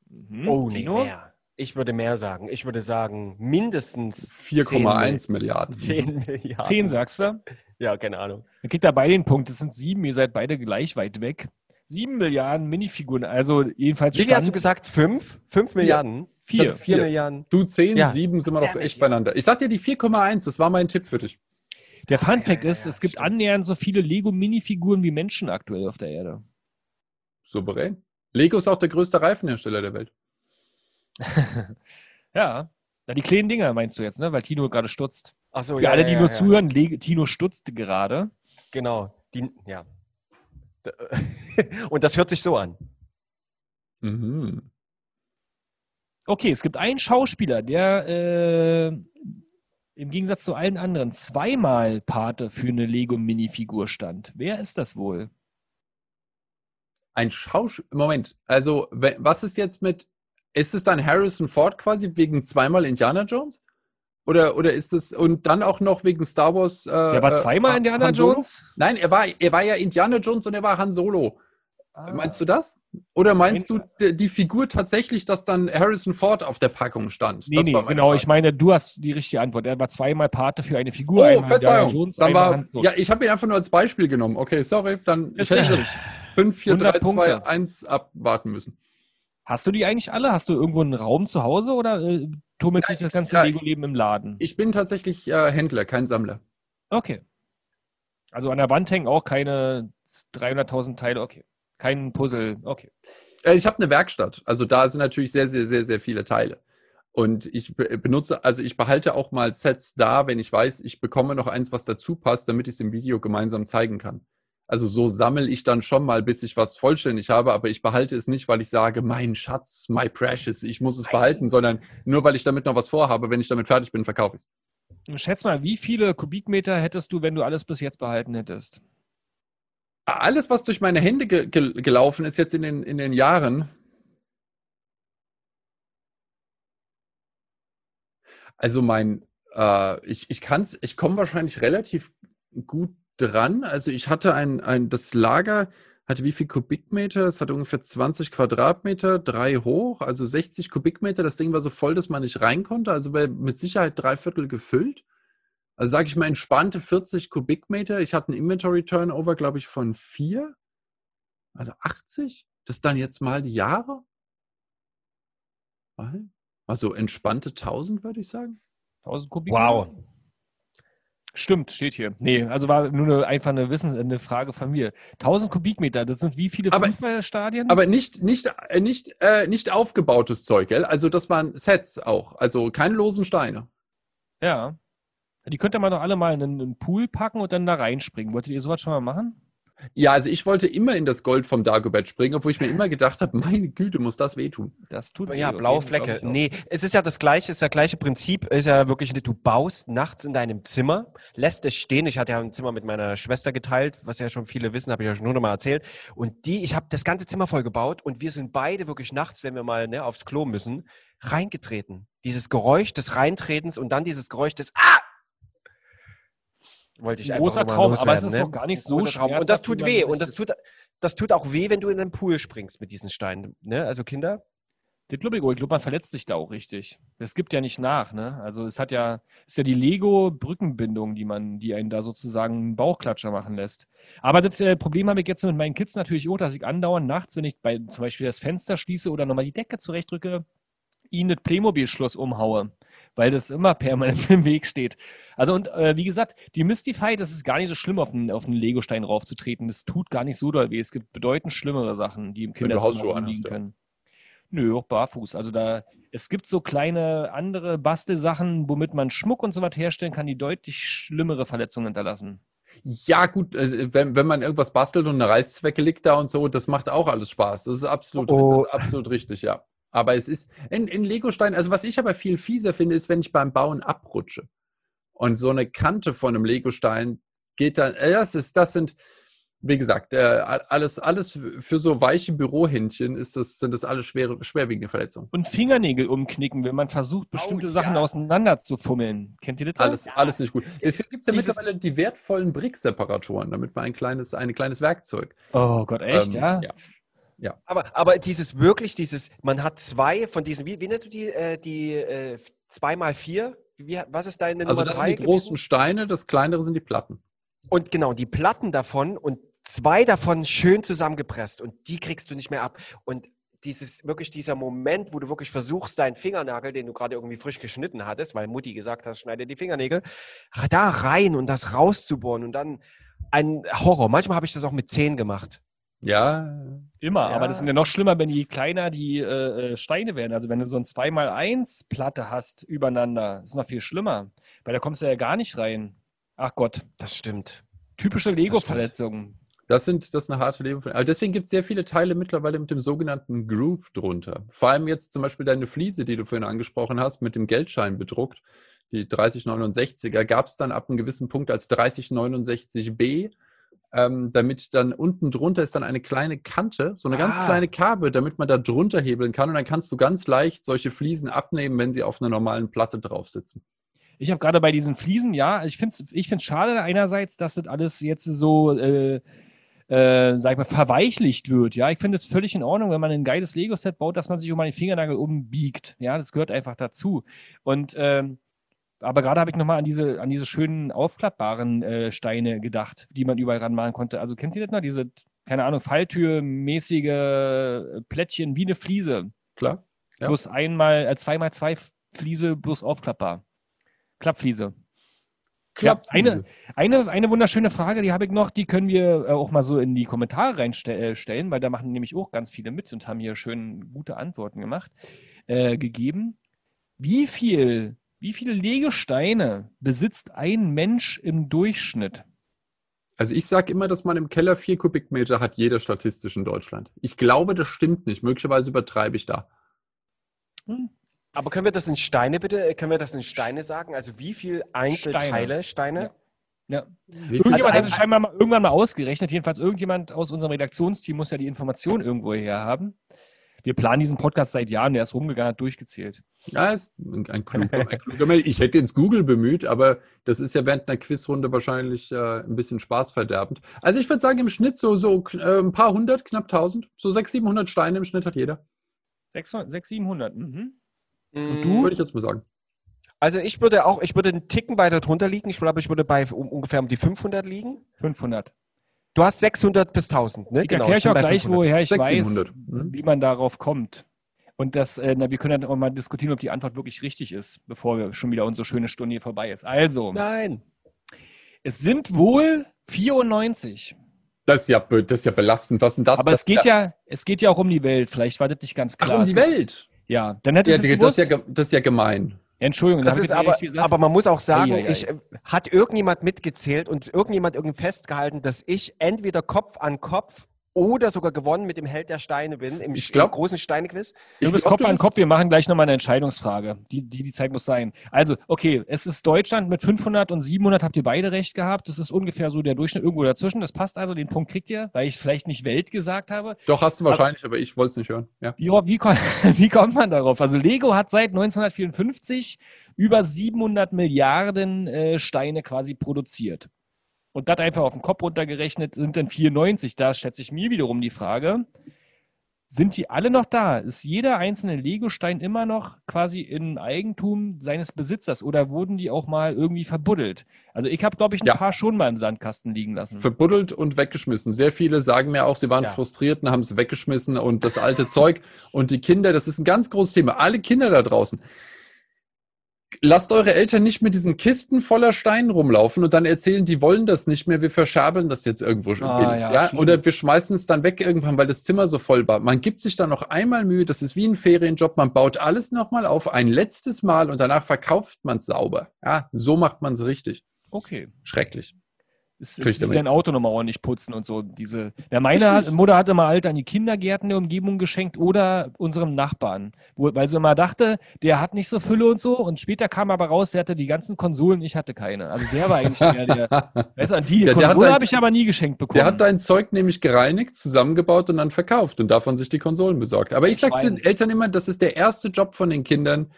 Mhm.
oh, nee, mehr. Ich würde mehr sagen. Ich würde sagen mindestens
4,1 Milliarden.
10 Milliarden.
Zehn, sagst du?
Ja, keine Ahnung.
Dann kriegt er beide den Punkt. Das sind sieben. Ihr seid beide gleich weit weg. Sieben Milliarden Minifiguren. Also jedenfalls
Wie viel hast du
Stand
gesagt? Fünf? Fünf Milliarden?
vier.
Vier
Vier.
Milliarden.
Du 10,
Ja.
7 sind wir noch echt beieinander. Ich sag dir die 4,1, das war mein Tipp für dich.
Der Fun Fact ist, es gibt
stimmt.
annähernd so viele Lego-Minifiguren wie Menschen aktuell auf der Erde.
Souverän. Lego ist auch der größte Reifenhersteller der Welt. <laughs>
ja. Na, die kleinen Dinger meinst du jetzt, ne? Weil Tino gerade stutzt.
Ach so,
Für
ja,
alle, die
ja,
nur
ja.
zuhören, Le Tino stutzt gerade.
Genau. Die, ja. <laughs> Und das hört sich so an.
Mhm.
Okay, es gibt einen Schauspieler, der äh, im Gegensatz zu allen anderen zweimal Pate für eine Lego-Minifigur stand. Wer ist das wohl?
Ein Schauspieler. Moment, also was ist jetzt mit. Ist es dann Harrison Ford quasi wegen zweimal Indiana Jones? Oder, oder ist es. Und dann auch noch wegen Star Wars. Äh,
Der war
äh,
zweimal
Han-
Indiana? Jones?
Nein, er war, er war ja Indiana Jones und er war Han Solo.
Ah.
Meinst du das? Oder meinst du die, Figur tatsächlich, dass dann Harrison Ford auf der Packung stand?
Nee, nee, genau.
Frage.
Ich meine, du hast die richtige Antwort. Er war zweimal Pate für eine Figur.
Oh, Verzeihung.
Jones,
dann war, ja, ich habe ihn einfach nur als Beispiel genommen. Okay, sorry. Dann ich hätte
richtig.
das 5, 4, 3,
100 Punkte.
2, 1 abwarten müssen.
Hast du die eigentlich alle? Hast du irgendwo einen Raum zu Hause oder äh, tummelt sich das ganze
ja,
Lego-Leben im Laden?
Ich bin tatsächlich äh, Händler, kein Sammler.
Okay. Also an der Wand hängen auch keine 300.000 Teile. Okay. Kein Puzzle. Okay.
Äh, ich habe eine Werkstatt. Also da sind natürlich sehr, sehr, sehr, sehr viele Teile. Und ich be- benutze, also ich behalte auch mal Sets da, wenn ich weiß, ich bekomme noch eins, was dazu passt, damit ich es im Video gemeinsam zeigen kann. Also so sammle ich dann schon mal, bis ich was vollständig habe, aber ich behalte es nicht, weil ich sage, mein Schatz, my precious, ich muss es behalten, sondern nur, weil ich damit noch was vorhabe. Wenn ich damit fertig bin, verkaufe ich es.
Schätz mal, wie viele Kubikmeter hättest du, wenn du alles bis jetzt behalten hättest?
Alles, was durch meine Hände ge ge gelaufen ist jetzt in den, in den Jahren, also mein, äh, ich, ich kann's, ich komme wahrscheinlich relativ gut dran. Also ich hatte ein, ein, das Lager hatte wie viel Kubikmeter? Es hatte ungefähr 20 Quadratmeter, drei hoch, also 60 Kubikmeter. Das Ding war so voll, dass man nicht rein konnte. Also bei, mit Sicherheit drei Viertel gefüllt. Also sage ich mal entspannte 40 Kubikmeter. Ich hatte einen Inventory Turnover, glaube ich, von vier. Also 80. Das dann jetzt mal die Jahre. Also entspannte 1000, würde ich sagen.
1000 Kubikmeter?
Wow.
Stimmt, steht hier. Nee, also war nur eine, einfach eine Wissen, eine Frage von mir. 1000 Kubikmeter, das sind wie viele
Aber-
Fußballstadien?
Aber nicht, nicht, äh, nicht, äh, nicht aufgebautes Zeug, gell? Also das waren Sets auch. Also keine losen Steine.
ja. Die könnt ihr mal doch alle mal in einen Pool packen und dann da reinspringen. Wolltet ihr sowas schon mal machen?
Ja, also ich wollte immer in das Gold vom Dagobert springen, obwohl ich mir immer gedacht habe, meine Güte, muss das wehtun.
Das tut
Ja,
weh,
blaue Flecke. Nee, es ist ja das gleiche, ist ja gleiche Prinzip, ist ja wirklich, du baust nachts in deinem Zimmer, lässt es stehen. Ich hatte ja ein Zimmer mit meiner Schwester geteilt, was ja schon viele wissen, habe ich ja schon nur noch mal erzählt. Und die, ich habe das ganze Zimmer voll gebaut und wir sind beide wirklich nachts, wenn wir mal ne, aufs Klo müssen, reingetreten. Dieses Geräusch des Reintretens und dann dieses Geräusch des Ah! Wollte
Das ist ein großer Traum, aber es ist
ne?
auch gar nicht so
Traum. Und das tut weh. Und das
das-
tut, das tut auch weh, wenn du in den Pool springst mit diesen Steinen. Ne? Also Kinder,
Der glaube ich, ich glaube, man verletzt sich da auch richtig. Das gibt ja nicht nach, ne? Also es hat ja, ist ja die Lego-Brückenbindung, die man, die einen da sozusagen einen Bauchklatscher machen lässt. Aber das äh, Problem habe ich jetzt mit meinen Kids natürlich auch, dass ich andauernd nachts, wenn ich bei zum Beispiel das Fenster schließe oder nochmal die Decke zurechtdrücke, ihnen das Playmobil-Schloss umhaue, weil das immer permanent <laughs> im Weg steht. Also und äh, wie gesagt, die Mystify, das ist gar nicht so schlimm, auf einen, auf einen Lego-Stein raufzutreten. Das tut gar nicht so doll weh. Es gibt bedeutend schlimmere Sachen, die im Kinderzimmer
anhast, ja.
können. Nö, auch barfuß. Also da, es gibt so kleine andere Bastelsachen, womit man Schmuck und so was herstellen kann, die deutlich schlimmere Verletzungen hinterlassen.
Ja, gut, äh, wenn, wenn man irgendwas bastelt und eine Reißzwecke liegt da und so, das macht auch alles Spaß. Das ist absolut,
Oh.
das ist absolut richtig, ja. Aber es ist in, in Legostein, also was ich aber viel fieser finde, ist, wenn ich beim Bauen abrutsche. Und so eine Kante von einem Legostein geht dann, äh, das ist, das sind, wie gesagt, äh, alles, alles für so weiche Bürohändchen ist das, sind das alles schwere, schwerwiegende Verletzungen.
Und Fingernägel umknicken, wenn man versucht, bestimmte
ja.
Sachen auseinander zu fummeln. Kennt ihr das?
Alles, alles nicht gut. Deswegen gibt es ja
Dieses-
mittlerweile die wertvollen Brick-Separatoren, damit man ein kleines, ein kleines Werkzeug.
Oh Gott, echt,
ähm,
ja?
ja.
Aber, aber dieses wirklich, dieses, man hat zwei von diesen, wie, wie nennst du die, äh, die äh, zwei mal vier? Wie, was ist deine
Also
Nummer
das
drei
sind die großen
gewesen?
Steine, das kleinere sind die Platten.
Und genau, die Platten davon und zwei davon schön zusammengepresst und die kriegst du nicht mehr ab. Und dieses, wirklich dieser Moment, wo du wirklich versuchst, deinen Fingernagel, den du gerade irgendwie frisch geschnitten hattest, weil Mutti gesagt hat, schneide die Fingernägel, da rein und das rauszubohren und dann ein Horror. Manchmal habe ich das auch mit zehn gemacht.
Ja,
Immer,
Ja.
aber das sind ja noch schlimmer, wenn je kleiner die äh, äh, Steine werden. Also wenn du so ein 2x1-Platte hast übereinander, ist noch viel schlimmer. Weil da kommst du ja gar nicht rein. Ach Gott,
Das stimmt.
typische Lego-Verletzungen.
das sind das ist eine harte Leben. Aber deswegen gibt es sehr viele Teile mittlerweile mit dem sogenannten Groove drunter. Vor allem jetzt zum Beispiel deine Fliese, die du vorhin angesprochen hast, mit dem Geldschein bedruckt, die 3069er, gab es dann ab einem gewissen Punkt als 3069b. Ähm, damit dann unten drunter ist dann eine kleine Kante, so eine ganz
Ah.
kleine Karbe, damit man da drunter hebeln kann und dann kannst du ganz leicht solche Fliesen abnehmen, wenn sie auf einer normalen Platte drauf sitzen.
Ich habe gerade bei diesen Fliesen, ja, ich finde es ich find's schade einerseits, dass das alles jetzt so, äh, äh, sag ich mal, verweichlicht wird. Ja, ich finde es völlig in Ordnung, wenn man ein geiles Lego-Set baut, dass man sich um einen Fingernagel umbiegt. Ja, das gehört einfach dazu. Und ähm, aber gerade habe ich nochmal an diese, an diese schönen aufklappbaren äh, Steine gedacht, die man überall ranmalen konnte. Also kennt ihr das noch? Diese, keine Ahnung, Falltürmäßige äh, Plättchen wie eine Fliese.
Klar? Ja.
Bloß einmal, äh, zweimal zwei Fliese, bloß aufklappbar. Klappfliese. Ja, eine, eine, eine wunderschöne Frage, die habe ich noch, die können wir äh, auch mal so in die Kommentare reinstellen, weil da machen nämlich auch ganz viele mit und haben hier schön gute Antworten gemacht, äh, gegeben. Wie viel, wie viele Legesteine besitzt ein Mensch im Durchschnitt?
Also ich sage immer, dass man im Keller vier Kubikmeter hat, jeder statistisch in Deutschland. Ich glaube, das stimmt nicht. Möglicherweise übertreibe ich da.
Aber können wir das in Steine bitte, können wir das in Steine sagen? Also wie viel Einzelteile, Steine?
Ja.
Wie viel
Irgendjemand
Also
hat es scheinbar mal, irgendwann mal ausgerechnet. Jedenfalls irgendjemand aus unserem Redaktionsteam muss ja die Information irgendwo her haben. Wir planen diesen Podcast seit Jahren, der ist rumgegangen, hat durchgezählt.
Ja, ist ein, kluger, ein kluger Mensch. Ich hätte jetzt Google bemüht, aber das ist ja während einer Quizrunde wahrscheinlich äh, ein bisschen spaßverderbend. Also ich würde sagen, im Schnitt so, so äh, ein paar hundert, knapp tausend. So 600, 700 Steine im Schnitt hat jeder.
600, 600 700. Mhm.
Und
du?
Würde ich jetzt mal sagen.
Also ich würde auch, ich würde einen Ticken weiter drunter liegen. Ich glaube, ich würde bei um, ungefähr um die 500 liegen.
500.
Du hast 600 bis 1000, ne?
Ich erkläre euch
bin
auch gleich,
500.
woher ich
600,
weiß,
700. Mhm.
wie man darauf kommt. Und das, äh, na, wir können dann auch mal diskutieren, ob die Antwort wirklich richtig ist, bevor wir schon wieder unsere schöne Stunde hier vorbei ist. Also,
Nein.
es sind wohl 94.
Das ist ja, das ist ja belastend. Was denn das?
Aber
das
es geht ja, es geht ja auch um die Welt. Vielleicht war das nicht ganz
Ach,
klar.
um die Welt.
Ja, dann hättest
Ja,
du
das, ist ja, das ist ja gemein.
Entschuldigung,
Das ist aber, aber man muss auch sagen,
Ei, ei, ei.
ich, äh, hat irgendjemand mitgezählt und irgendjemand irgendwie festgehalten, dass ich entweder Kopf an Kopf oder sogar gewonnen mit dem Held der Steine bin, im,
Ich glaub-
im großen Steinequiz?
Du bist
glaub,
Kopf
du
an
bist-
Kopf, wir machen gleich nochmal eine Entscheidungsfrage. Die, die, die Zeit muss sein. Also, okay, es ist Deutschland mit 500 und 700, habt ihr beide recht gehabt. Das ist ungefähr so der Durchschnitt irgendwo dazwischen. Das passt also, den Punkt kriegt ihr, weil ich vielleicht nicht Welt gesagt habe.
Doch, hast du wahrscheinlich, aber ich wollte es nicht hören. Ja.
Wie, wie, <laughs> wie kommt man darauf? Also Lego hat seit 1954 über 700 Milliarden äh, Steine quasi produziert. Und das einfach auf den Kopf runtergerechnet sind dann 94. Da stellt sich mir wiederum die Frage, sind die alle noch da? Ist jeder einzelne Lego-Stein immer noch quasi in Eigentum seines Besitzers oder wurden die auch mal irgendwie verbuddelt? Also ich habe, glaube ich, ein
Ja.
paar schon mal im Sandkasten liegen lassen.
Verbuddelt und weggeschmissen. Sehr viele sagen mir auch, sie waren
Ja.
frustriert und haben es weggeschmissen und das alte Zeug. Und die Kinder, das ist ein ganz großes Thema. Alle Kinder da draußen. Lasst eure Eltern nicht mit diesen Kisten voller Steinen rumlaufen und dann erzählen, die wollen das nicht mehr, wir verschabeln das jetzt irgendwo schon.
Ah, ja,
ja? Oder wir schmeißen es dann weg irgendwann, weil das Zimmer so voll war. Man gibt sich dann noch einmal Mühe, das ist wie ein Ferienjob, man baut alles nochmal auf, ein letztes Mal und danach verkauft man es sauber. Ja, so macht man es richtig.
Okay.
Schrecklich.
Es ist wie dein Auto nochmal ordentlich putzen und so. Diese, ja, meine hat, Mutter hat immer alt an die Kindergärten der Umgebung geschenkt oder unserem Nachbarn, wo, weil sie immer dachte, der hat nicht so Fülle und so. Und später kam aber raus, der hatte die ganzen Konsolen, ich hatte keine. Also der war eigentlich der, der. <laughs> Weißt du, an die
Ja, der hat
Konsole habe ich aber nie geschenkt bekommen.
Der hat dein Zeug nämlich gereinigt, zusammengebaut und dann verkauft und davon sich die Konsolen besorgt. Aber ich sage den Eltern immer, das ist der erste Job von den Kindern.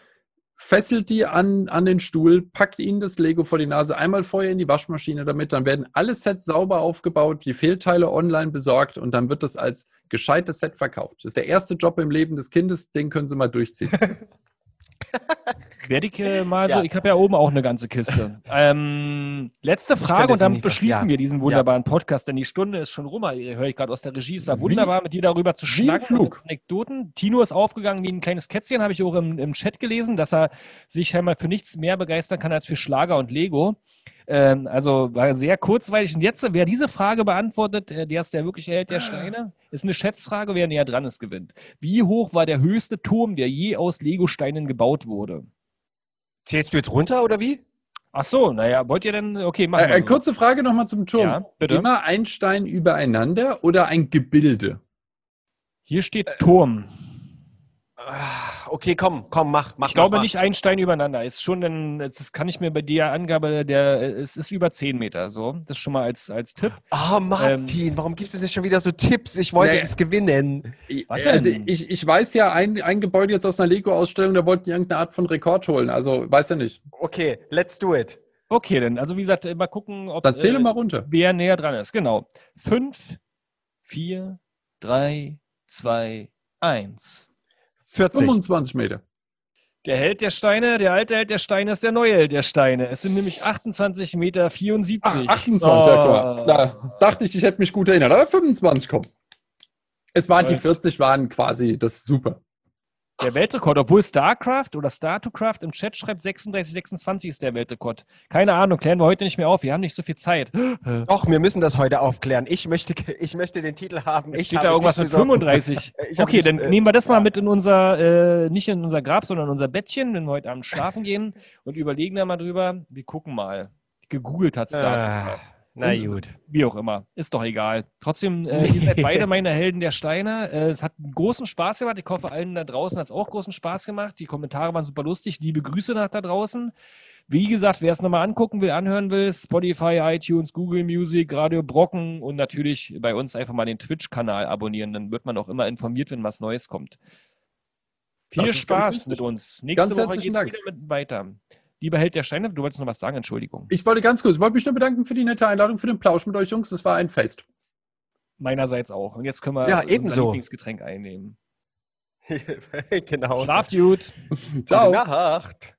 Fesselt die an, an den Stuhl, packt ihnen das Lego vor die Nase, einmal vorher in die Waschmaschine damit, dann werden alle Sets sauber aufgebaut, die Fehlteile online besorgt und dann wird das als gescheites Set verkauft. Das ist der erste Job im Leben des Kindes, den können sie mal durchziehen. <laughs> <laughs>
Werde ich äh, mal so,
Ja.
ich habe ja oben auch eine ganze Kiste. <laughs> ähm, letzte Frage und dann
ver-
beschließen
ja.
wir diesen wunderbaren Podcast, denn die Stunde ist schon rum, höre ich gerade aus der Regie. Es war
Wie-
wunderbar, mit dir darüber zu
wie
schnacken.
Flug.
Anekdoten. Tino ist aufgegangen wie ein kleines Kätzchen, habe ich auch im, im Chat gelesen, dass er sich scheinbar für nichts mehr begeistern kann als für Schlager und Lego. Ähm, also war sehr kurzweilig. Und jetzt, wer diese Frage beantwortet, äh, der ist der wirklich Held der Steine. Ist eine Schätzfrage, wer näher dran ist, gewinnt. Wie hoch war der höchste Turm, der je aus Lego-Steinen gebaut wurde?
Zählst du jetzt runter oder wie?
Ach so, naja, wollt ihr denn, okay, machen
Äh,
wir
äh,
so.
kurze Frage nochmal zum Turm.
Ja, bitte.
Immer ein Stein übereinander oder ein Gebilde?
Hier steht Turm.
Ah, Okay, komm, komm, mach, mach.
Ich glaube
mach, mach.
nicht ein Stein übereinander. Ist schon ein, das kann ich mir bei der Angabe, der, es ist über 10 Meter, so. Das schon mal als, als Tipp.
Ah, Martin, warum gibt es nicht schon wieder so Tipps? Ich wollte
Naja.
das gewinnen.
Was
Also ich, ich weiß ja, ein, ein Gebäude jetzt aus einer Lego-Ausstellung, da wollten die irgendeine Art von Rekord holen. Also weiß ja nicht.
Okay, let's do it.
Okay, dann, also wie gesagt, mal gucken, ob
Dann zähle
äh,
mal runter.
wer näher dran ist. Genau. 5, 4, 3, 2, 1.
40.
25 Meter.
Der Held der Steine, der alte Held der Steine ist der neue Held der Steine. Es sind nämlich 28 Meter 74.
Ach, 28, ja, guck mal.
Oh.
Da dachte ich, ich hätte mich gut erinnert. Aber 25 kommen. Es waren die
Läuft.
40 waren quasi das ist super.
Der Weltrekord, obwohl StarCraft oder Star2Craft im Chat schreibt 36, 26 ist der Weltrekord. Keine Ahnung, klären wir heute nicht mehr auf. Wir haben nicht so viel Zeit. <gasps>
Doch, wir müssen das heute aufklären. Ich möchte, ich möchte den Titel haben. Ich
Steht
habe
da irgendwas mit
besorgt.
35? <laughs>
Ich habe
Okay,
nicht,
dann
äh,
nehmen wir das mal mit in unser, äh, nicht in unser Grab, sondern in unser Bettchen, wenn wir heute Abend schlafen gehen und überlegen da mal drüber. Wir gucken mal. Gegoogelt hat
Ah,
Star.
Na
Und-
gut.
Wie auch immer. Ist doch egal. Trotzdem, äh, <laughs> ihr seid beide meine Helden der Steine. Äh, es hat großen Spaß gemacht. Ich hoffe, allen da draußen hat es auch großen Spaß gemacht. Die Kommentare waren super lustig. Liebe Grüße nach da draußen. Wie gesagt, wer es nochmal angucken will, anhören will, Spotify, iTunes, Google Music, Radio Brocken und natürlich bei uns einfach mal den Twitch-Kanal abonnieren. Dann wird man auch immer informiert, wenn was Neues kommt. Viel Spaß mit uns. Nächste
Ganz
Woche geht's
Dank.
wieder mit weiter. Lieber Held der Steine, du wolltest noch was sagen, Entschuldigung.
Ich wollte ganz kurz, ich wollte mich nur bedanken für die nette Einladung, für den Plausch mit euch Jungs. Das war ein Fest.
Meinerseits auch. Und jetzt können wir
Ja,
unser
ebenso.
Lieblingsgetränk einnehmen. <laughs>
genau.
Schlaft gut. <laughs>
Ciao.
Gute Nacht.